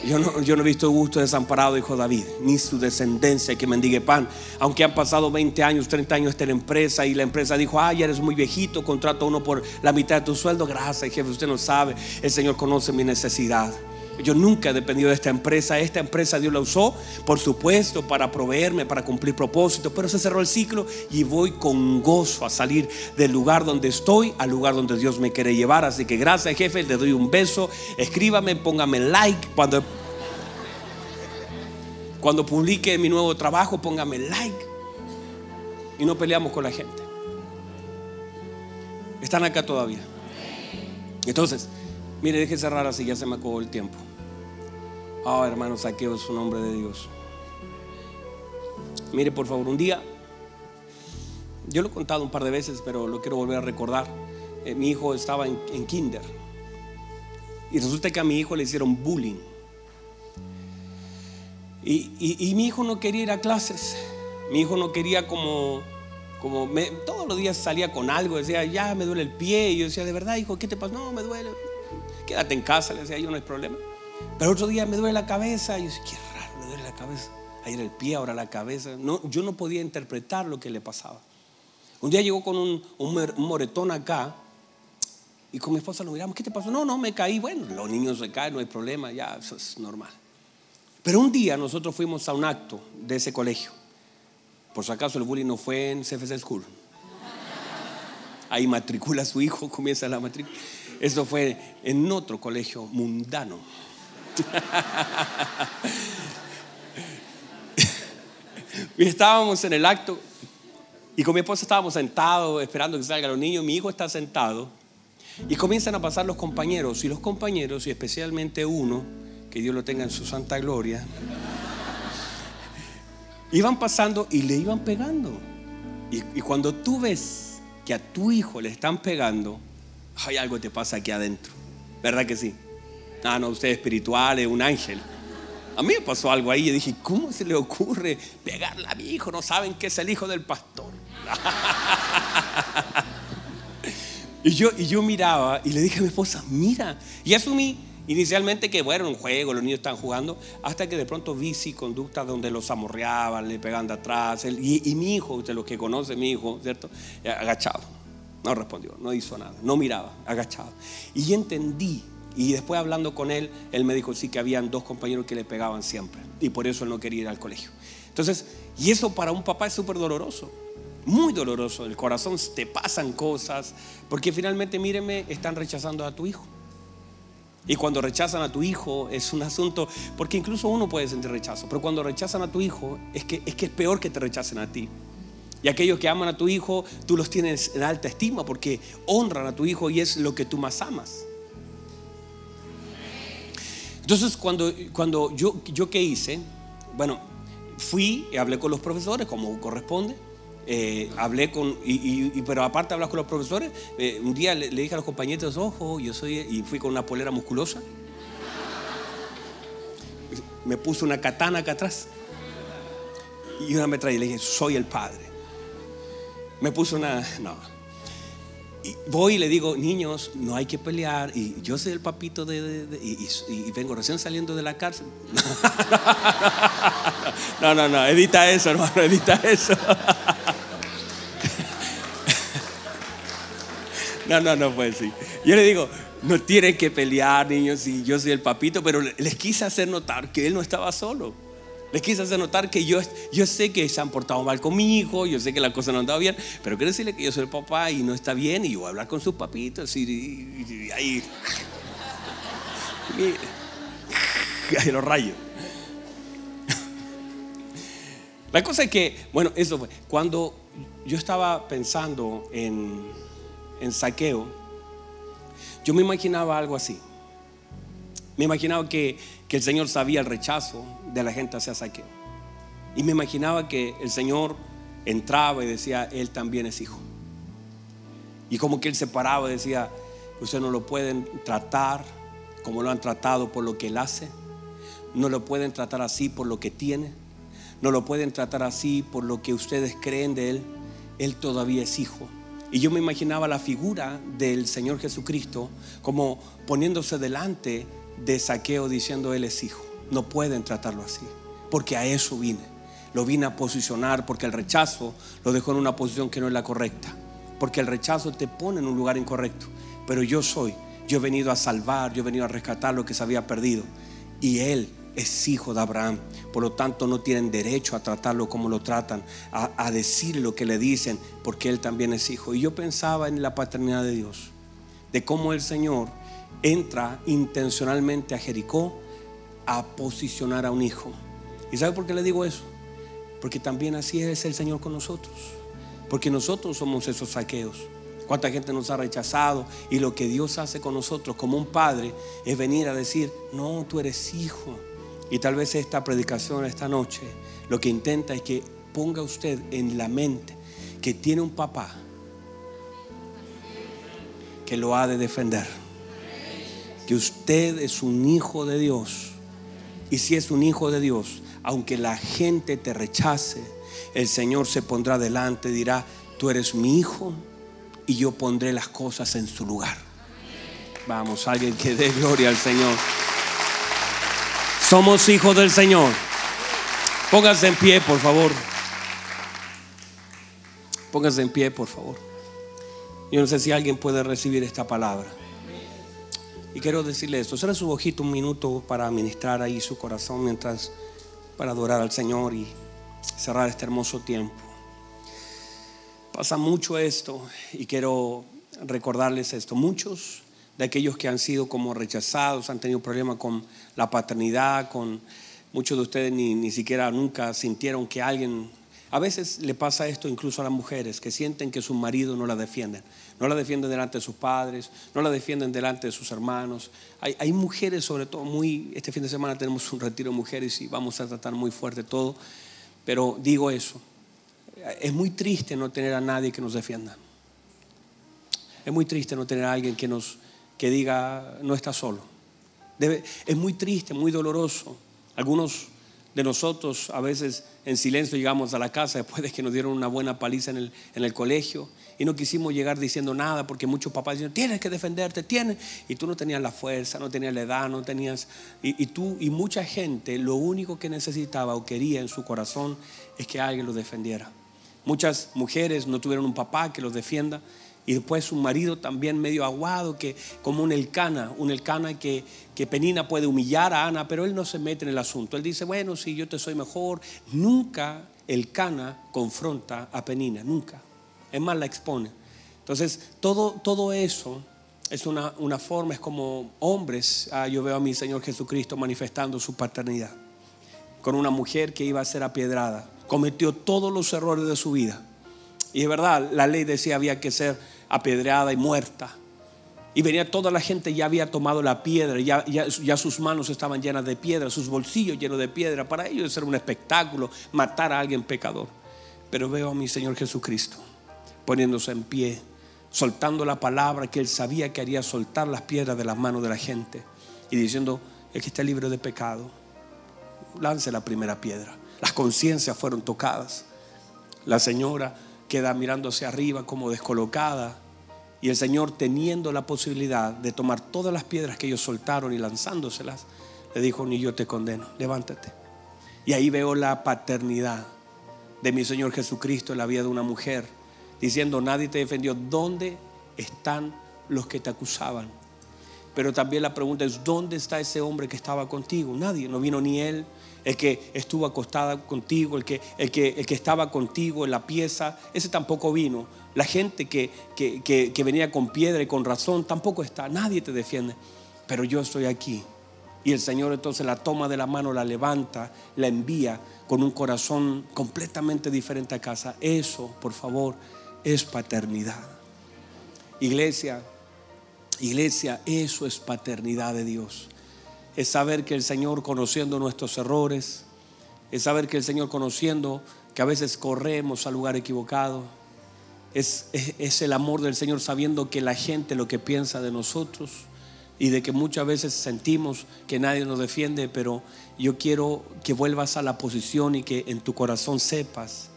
Yo no, yo no he visto gusto desamparado, hijo David, ni su descendencia que mendigue pan. Aunque han pasado 20 años, 30 años de la empresa y la empresa dijo, ay, eres muy viejito, contrato uno por la mitad de tu sueldo. Gracias, jefe, usted no sabe, el Señor conoce mi necesidad. Yo nunca he dependido de esta empresa. Esta empresa Dios la usó, por supuesto, para proveerme, para cumplir propósitos. Pero se cerró el ciclo y voy con gozo a salir del lugar donde estoy al lugar donde Dios me quiere llevar. Así que gracias, jefe. Le doy un beso. Escríbame, póngame like. Cuando, cuando publique mi nuevo trabajo, póngame like. Y no peleamos con la gente. Están acá todavía. Entonces, mire, deje cerrar así, ya se me acabó el tiempo. Oh, hermano, saqueo su nombre de Dios. Mire, por favor, un día, yo lo he contado un par de veces, pero lo quiero volver a recordar. Eh, mi hijo estaba en, kinder Y resulta que a mi hijo le hicieron bullying. Y, mi hijo no quería ir a clases. Mi hijo no quería como, como todos los días salía con algo, decía, ya me duele el pie. Y yo decía, de verdad, hijo, ¿qué te pasa? No, me duele. Quédate en casa, le decía yo, no hay problema. Pero otro día me duele la cabeza. Y yo decía, qué raro, me duele la cabeza. Ayer el pie, ahora la cabeza. No, yo no podía interpretar lo que le pasaba. Un día llegó con un, un moretón acá y con mi esposa lo miramos, ¿qué te pasó? No, no, me caí. Bueno, los niños se caen, no hay problema, ya, eso es normal. Pero un día nosotros fuimos a un acto de ese colegio. Por si acaso el bullying no fue en CFC School. Ahí matricula a su hijo, comienza la matrícula. Eso fue en otro colegio mundano. y estábamos en el acto y con mi esposa estábamos sentados esperando que salgan los niños. Mi hijo está sentado y comienzan a pasar los compañeros. Y los compañeros, y especialmente uno, que Dios lo tenga en su santa gloria, iban pasando y le iban pegando. Y, cuando tú ves que a tu hijo le están pegando, hay algo te pasa aquí adentro. ¿Verdad que sí? Ah, no, usted es espiritual, es un ángel. A mí me pasó algo ahí y dije, ¿cómo se le ocurre pegarle a mi hijo? No saben que es el hijo del pastor. y, yo, y yo miraba y le dije a mi esposa, mira. Y asumí inicialmente que bueno, un juego, los niños están jugando, hasta que de pronto vi sí conductas donde los amorreaban, le pegan de atrás. y, mi hijo, usted lo que conoce, mi hijo, ¿cierto? Eh, agachado. No respondió, no hizo nada, no miraba, agachado. Y entendí y después hablando con él, él me dijo sí que habían dos compañeros que le pegaban siempre. Y por eso él no quería ir al colegio. Entonces, y eso para un papá es súper doloroso muy doloroso. El corazón te pasan cosas, porque finalmente, míreme, están rechazando a tu hijo. Y cuando rechazan a tu hijo es un asunto, porque incluso uno puede sentir rechazo, pero cuando rechazan a tu hijo es que es, que es peor que te rechacen a ti. Y aquellos que aman a tu hijo, tú los tienes en alta estima porque honran a tu hijo y es lo que tú más amas. Entonces, cuando, cuando yo, yo qué hice, bueno, fui y hablé con los profesores como corresponde eh, hablé con, y, pero aparte de hablar con los profesores, eh, un día le, dije a los compañeros, ojo, yo soy, y fui con una polera musculosa. Me puso una katana acá atrás y una metralla y le dije, soy el padre. Me puso una, no. Y voy y le digo, niños, no hay que pelear. Y yo soy el papito de, y, vengo recién saliendo de la cárcel. No, no, no, edita eso, hermano, edita eso. No, no, no puede ser. Yo le digo, no tienen que pelear, niños, y yo soy el papito, pero les quise hacer notar que él no estaba solo. Les quise hacer notar que yo, yo sé que se han portado mal conmigo, yo sé que la cosa no andaba bien, pero quiero decirle que yo soy el papá y no está bien, y voy a hablar con sus papitos, y, y, ahí. ahí los rayos. La cosa es que, bueno, eso fue. Cuando yo estaba pensando en en saqueo, yo me imaginaba algo así. Me imaginaba que, el Señor sabía el rechazo de la gente hacia saqueo. Y me imaginaba que el Señor entraba y decía, Él también es hijo. Y como que Él se paraba y decía, ustedes no lo pueden tratar como lo han tratado por lo que Él hace. No lo pueden tratar así por lo que tiene. No lo pueden tratar así por lo que ustedes creen de Él. Él todavía es hijo. Y yo me imaginaba la figura del Señor Jesucristo como poniéndose delante de Saqueo diciendo, Él es hijo. No pueden tratarlo así, porque a eso vine. Lo vine a posicionar porque el rechazo lo dejó en una posición que no es la correcta. Porque el rechazo te pone en un lugar incorrecto. Pero yo soy, yo he venido a salvar, yo he venido a rescatar lo que se había perdido. Y Él es hijo de Abraham. Por lo tanto, no tienen derecho a tratarlo como lo tratan, a, decir lo que le dicen, porque él también es hijo. Y yo pensaba en la paternidad de Dios, de cómo el Señor entra intencionalmente a Jericó a posicionar a un hijo. ¿Y sabe por qué le digo eso? Porque también así es el Señor con nosotros. Porque nosotros somos esos saqueos. Cuánta gente nos ha rechazado y lo que Dios hace con nosotros como un padre es venir a decir, no, tú eres hijo y tal vez esta predicación esta noche lo que intenta es que ponga usted en la mente que tiene un papá que lo ha de defender, que usted es un hijo de Dios. Y si es un hijo de Dios, aunque la gente te rechace, el Señor se pondrá delante y dirá, tú eres mi hijo y yo pondré las cosas en su lugar. Vamos, alguien que dé gloria al Señor. Somos hijos del Señor. Póngase en pie, por favor. Póngase en pie, por favor. Yo no sé si alguien puede recibir esta palabra. Quiero decirle esto, será su ojito un minuto para ministrar ahí su corazón mientras para adorar al Señor y cerrar este hermoso tiempo. Pasa mucho esto y quiero recordarles esto. Muchos de aquellos que han sido como rechazados, han tenido problemas con la paternidad, con muchos de ustedes ni, ni siquiera nunca sintieron que alguien a veces le pasa esto incluso a las mujeres que sienten que su marido no la defienden. No la defienden delante de sus padres, no la defienden delante de sus hermanos. Hay, mujeres, sobre todo, muy. Este fin de semana tenemos un retiro de mujeres y vamos a tratar muy fuerte todo. Pero digo eso. Es muy triste no tener a nadie que nos defienda. Es muy triste no tener a alguien que nos que diga no está solo. es muy triste, muy doloroso. Algunos de nosotros a veces en silencio llegamos a la casa después de que nos dieron una buena paliza en el, en el colegio y no quisimos llegar diciendo nada porque muchos papás dicen, tienes que defenderte, tienes. Y tú no tenías la fuerza, no tenías la edad, no tenías... Y, y tú y mucha gente lo único que necesitaba o quería en su corazón es que alguien lo defendiera. Muchas mujeres no tuvieron un papá que los defienda y después un marido también medio aguado, que, como un Elcana, un Elcana que, que Penina puede humillar a Ana, pero él no se mete en el asunto. Él dice, bueno, si yo te soy mejor. Nunca Elcana confronta a Penina, nunca. Es más, la expone. Entonces, todo, todo eso es una, una forma, es como hombres. Ah, yo veo a mi Señor Jesucristo manifestando su paternidad con una mujer que iba a ser apiedrada. Cometió todos los errores de su vida. Y es verdad, la ley decía había que ser apedreada y muerta. Y venía toda la gente, ya había tomado la piedra, ya, ya, sus manos estaban llenas de piedra, sus bolsillos llenos de piedra. Para ellos era un espectáculo matar a alguien pecador. Pero veo a mi Señor Jesucristo poniéndose en pie, soltando la palabra que él sabía que haría soltar las piedras de las manos de la gente y diciendo, el que está libre de pecado, lance la primera piedra. Las conciencias fueron tocadas. La señora queda mirando hacia arriba como descolocada. Y el Señor teniendo la posibilidad de tomar todas las piedras que ellos soltaron y lanzándoselas, le dijo, ni yo te condeno, levántate. Y ahí veo la paternidad de mi Señor Jesucristo en la vida de una mujer, diciendo, nadie te defendió. ¿Dónde están los que te acusaban? Pero también la pregunta es, ¿dónde está ese hombre que estaba contigo? Nadie, no vino ni él, el que estuvo acostada contigo, el que, el que, el que estaba contigo en la pieza, ese tampoco vino. La gente que, que, venía con piedra y con razón tampoco está. Nadie te defiende. Pero yo estoy aquí. Y el Señor entonces la toma de la mano, la levanta, la envía con un corazón completamente diferente a casa. Eso, por favor, es paternidad. Iglesia, iglesia, eso es paternidad de Dios es saber que el Señor conociendo nuestros errores, es saber que el Señor conociendo que a veces corremos al lugar equivocado, es, el amor del Señor sabiendo que la gente lo que piensa de nosotros y de que muchas veces sentimos que nadie nos defiende, pero yo quiero que vuelvas a la posición y que en tu corazón sepas,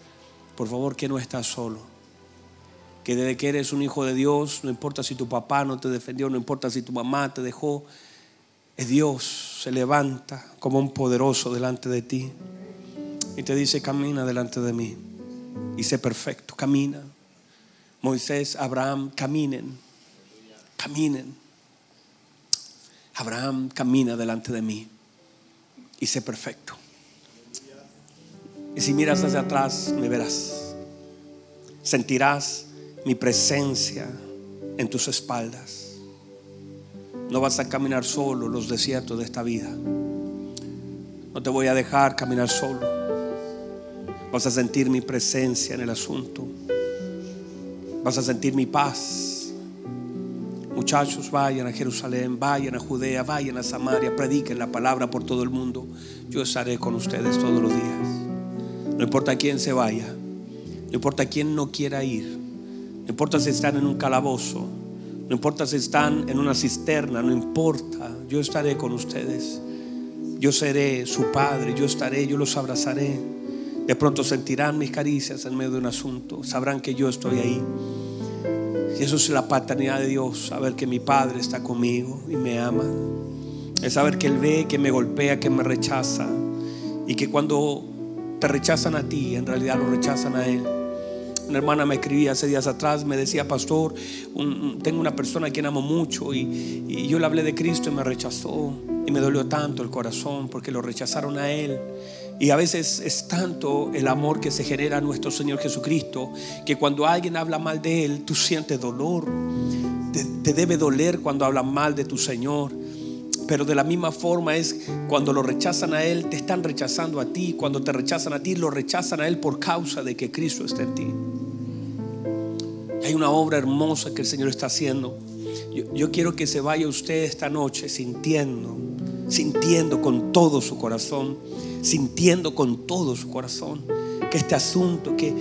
por favor, que no estás solo. Que desde que eres un hijo de Dios, no importa si tu papá no te defendió, no importa si tu mamá te dejó, Dios se levanta como un poderoso delante de ti y te dice, camina delante de mí y sé perfecto, camina. Moisés, Abraham, caminen, caminen. Abraham camina delante de mí y sé perfecto. Y si miras hacia atrás, me verás. Sentirás mi presencia en tus espaldas. No vas a caminar solo los desiertos de esta vida. No te voy a dejar caminar solo. Vas a sentir mi presencia en el asunto. Vas a sentir mi paz. Muchachos, vayan a Jerusalén, vayan a Judea, vayan a Samaria, prediquen la palabra por todo el mundo. Yo estaré con ustedes todos los días. No importa quién se vaya, no importa quién no quiera ir, no importa si están en un calabozo, no importa si están en una cisterna, no importa. Yo estaré con ustedes. Yo seré su padre, yo estaré, yo los abrazaré. De pronto sentirán mis caricias en medio de un asunto. Sabrán que yo estoy ahí. Y eso es la paternidad de Dios, saber que mi Padre está conmigo y me ama. Es saber que Él ve, que me golpea, que me rechaza. Y que cuando te rechazan a ti, en realidad lo rechazan a Él. Una hermana me escribía hace días atrás, me decía, pastor, tengo una persona a quien amo mucho y, yo le hablé de Cristo y me rechazó. Y me dolió tanto el corazón porque lo rechazaron a Él. Y a veces es tanto el amor que se genera a nuestro Señor Jesucristo que cuando alguien habla mal de Él, tú sientes dolor. Te, debe doler cuando hablan mal de tu Señor. Pero de la misma forma es cuando lo rechazan a Él, te están rechazando a ti. Cuando te rechazan a ti, lo rechazan a Él por causa de que Cristo está en ti. Hay una obra hermosa que el Señor está haciendo. yo quiero que se vaya usted esta noche sintiendo, sintiendo con todo su corazón sintiendo con todo su corazón que este asunto, que,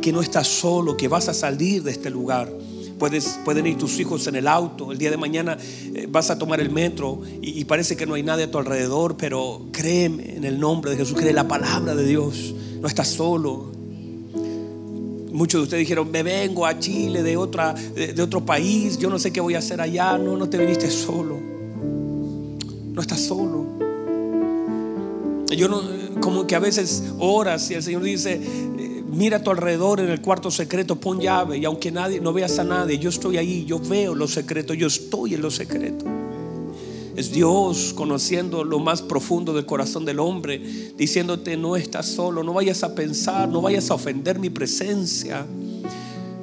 que, no estás solo, que vas a salir de este lugar. Puedes, pueden ir tus hijos en el auto, el día de mañana eh, vas a tomar el metro y, parece que no hay nadie a tu alrededor, pero créeme en el nombre de Jesús, cree la palabra de Dios, no estás solo. Muchos de ustedes dijeron, me vengo a Chile de, otra, de otro país, yo no sé qué voy a hacer allá, no, no te viniste solo, no estás solo. Yo no, como que a veces oras y el Señor dice, mira a tu alrededor en el cuarto secreto, pon llave y aunque nadie no veas a nadie, yo estoy ahí, yo veo los secretos, yo estoy en los secretos. Es Dios conociendo lo más profundo del corazón del hombre, diciéndote no estás solo, no vayas a pensar, no vayas a ofender mi presencia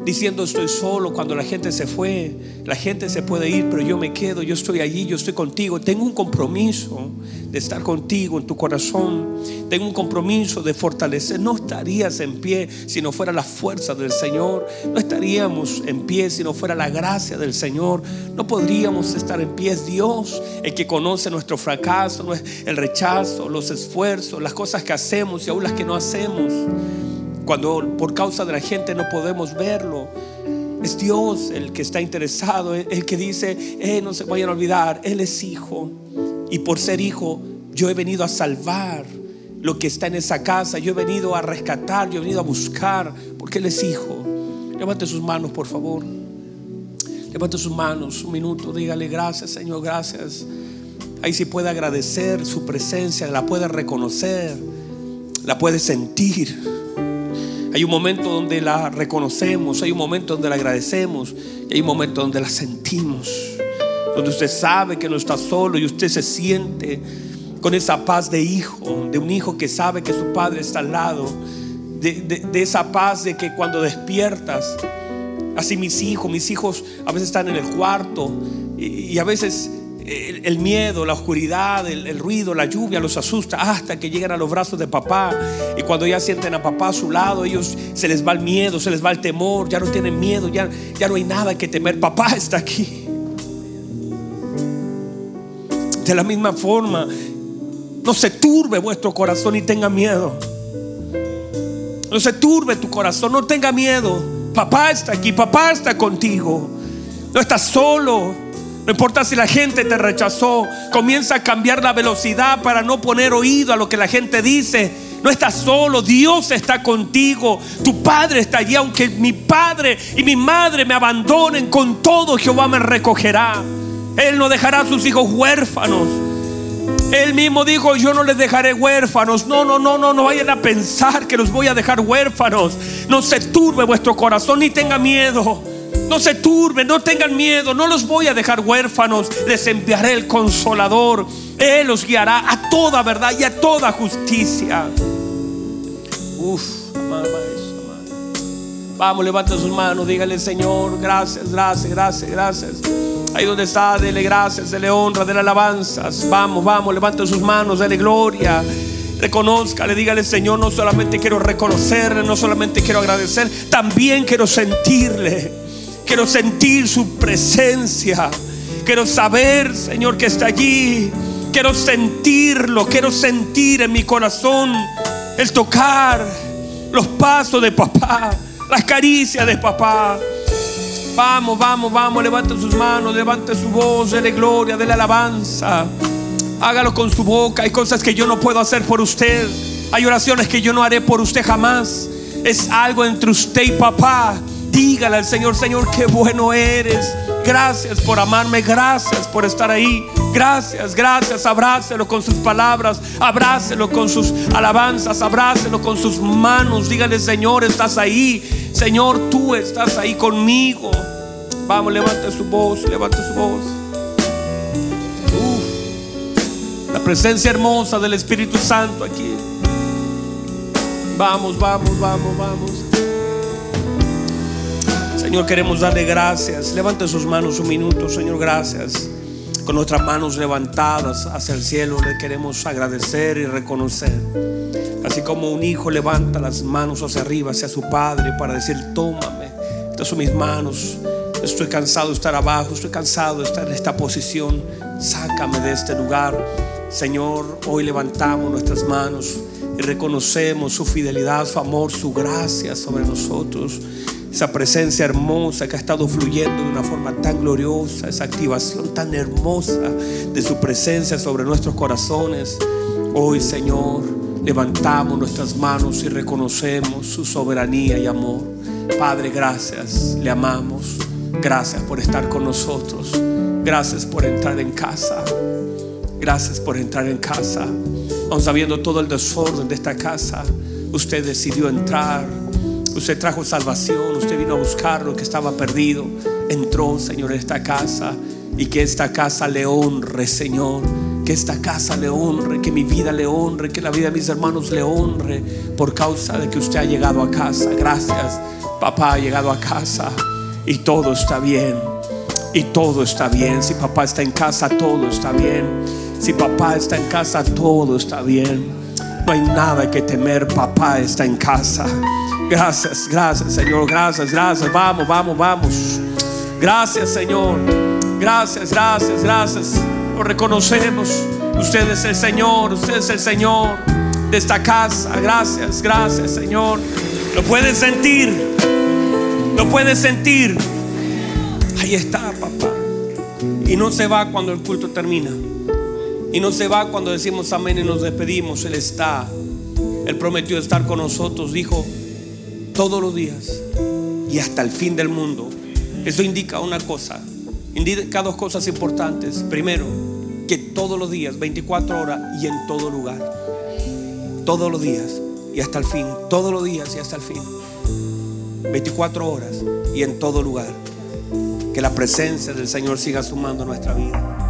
diciendo estoy solo cuando la gente se fue. La gente se puede ir, pero yo me quedo, yo estoy allí, yo estoy contigo. Tengo un compromiso de estar contigo en tu corazón. Tengo un compromiso de fortalecer. No estarías en pie si no fuera la fuerza del Señor. No estaríamos en pie si no fuera la gracia del Señor. No podríamos estar en pie. Es Dios el que conoce nuestro fracaso, el rechazo, los esfuerzos, las cosas que hacemos y aún las que no hacemos. Cuando por causa de la gente no podemos verlo. Es Dios el que está interesado, el que dice, eh, no se vayan a olvidar, Él es hijo. Y por ser hijo, yo he venido a salvar lo que está en esa casa. Yo he venido a rescatar, yo he venido a buscar, porque Él es hijo. Levante sus manos, por favor. Levante sus manos un minuto, dígale gracias, Señor, gracias. Ahí sí puede agradecer su presencia, la puede reconocer, la puede sentir. Hay un momento donde la reconocemos, hay un momento donde la agradecemos y hay un momento donde la sentimos. Donde usted sabe que no está solo y usted se siente con esa paz de hijo, de un hijo que sabe que su padre está al lado, de, esa paz de que cuando despiertas, así mis hijos, mis hijos a veces están en el cuarto y a veces el, miedo, la oscuridad, el, ruido, la lluvia los asusta hasta que llegan a los brazos de papá. Y cuando ya sienten a papá a su lado, ellos se les va el miedo, se les va el temor, ya no tienen miedo, ya, ya no hay nada que temer. Papá está aquí. De la misma forma, no se turbe vuestro corazón y tenga miedo. No se turbe tu corazón, no tenga miedo. Papá está aquí, papá está contigo. No estás solo. No importa si la gente te rechazó, comienza a cambiar la velocidad para no poner oído a lo que la gente dice. No estás solo, Dios está contigo. Tu Padre está allí, aunque mi Padre y mi madre me abandonen, con todo Jehová me recogerá. Él no dejará a sus hijos huérfanos. Él mismo dijo, yo no les dejaré huérfanos. No, no, no, no, no vayan a pensar que los voy a dejar huérfanos. No se turbe vuestro corazón ni tenga miedo. No se turben, no tengan miedo, no los voy a dejar huérfanos, les enviaré el consolador. Él los guiará a toda verdad y a toda justicia. Uf, Vamos, levanta sus manos, dígale Señor, gracias, gracias, gracias, gracias. Ahí donde está, dele gracias, dele honra, dele alabanzas. Vamos, vamos, levanta sus manos, dele gloria. Reconozca, le dígale Señor, no solamente quiero reconocerle, no solamente quiero agradecer, también quiero sentirle. Quiero sentir su presencia. Quiero saber, Señor, que está allí. Quiero sentirlo. Quiero sentir en mi corazón el tocar los pasos de papá, las caricias de papá. Vamos, vamos, vamos, levante sus manos, levante su voz, dele gloria, dele alabanza. Hágalo con su boca. Hay cosas que yo no puedo hacer por usted. Hay oraciones que yo no haré por usted jamás. Es algo entre usted y papá. Dígale al Señor, Señor, qué bueno eres. Gracias por amarme, gracias por estar ahí. Gracias, gracias. Abrácelo con sus palabras, abrácelo con sus alabanzas, abrácelo con sus manos. Dígale, Señor, estás ahí. Señor, tú estás ahí conmigo. Vamos, levante su voz, levante su voz. la presencia hermosa del Espíritu Santo aquí. Vamos, vamos, vamos, vamos. Señor, queremos darle gracias. Levante sus manos un minuto, Señor, gracias. Con nuestras manos levantadas hacia el cielo le queremos agradecer y reconocer. Así como un hijo levanta las manos hacia arriba, hacia su padre, para decir, tómame, estas son mis manos. Estoy cansado de estar abajo, estoy cansado de estar en esta posición. Sácame de este lugar. Señor, hoy levantamos nuestras manos y reconocemos su fidelidad, su amor, su gracia sobre nosotros esa presencia hermosa que ha estado fluyendo de una forma tan gloriosa, esa activación tan hermosa de su presencia sobre nuestros corazones. Hoy, Señor, levantamos nuestras manos y reconocemos su soberanía y amor. Padre, gracias, le amamos. Gracias por estar con nosotros. Gracias por entrar en casa. Gracias por entrar en casa. Aun sabiendo todo el desorden de esta casa, usted decidió entrar Usted trajo salvación, usted vino a buscar lo que estaba perdido. Entró, Señor, en esta casa y que esta casa le honre, Señor. Que esta casa le honre, que mi vida le honre, que la vida de mis hermanos le honre por causa de que usted ha llegado a casa. Gracias, papá ha llegado a casa y todo está bien. Y todo está bien. Si papá está en casa, todo está bien. Si papá está en casa, todo está bien. No hay nada que temer, papá está en casa. Gracias, gracias Señor, gracias, gracias. Vamos, vamos, vamos. Gracias Señor. Gracias, gracias, gracias. Lo reconocemos. Usted es el Señor, usted es el Señor de esta casa. Gracias, gracias Señor. Lo puedes sentir. Lo puedes sentir. Ahí está, papá. Y no se va cuando el culto termina. Y no se va cuando decimos amén y nos despedimos. Él está. Él prometió estar con nosotros. Dijo, todos los días y hasta el fin del mundo. Eso indica una cosa, indica dos cosas importantes. Primero, que todos los días, 24 horas y en todo lugar. Todos los días y hasta el fin. Todos los días y hasta el fin. 24 horas y en todo lugar. Que la presencia del Señor siga sumando nuestra vida.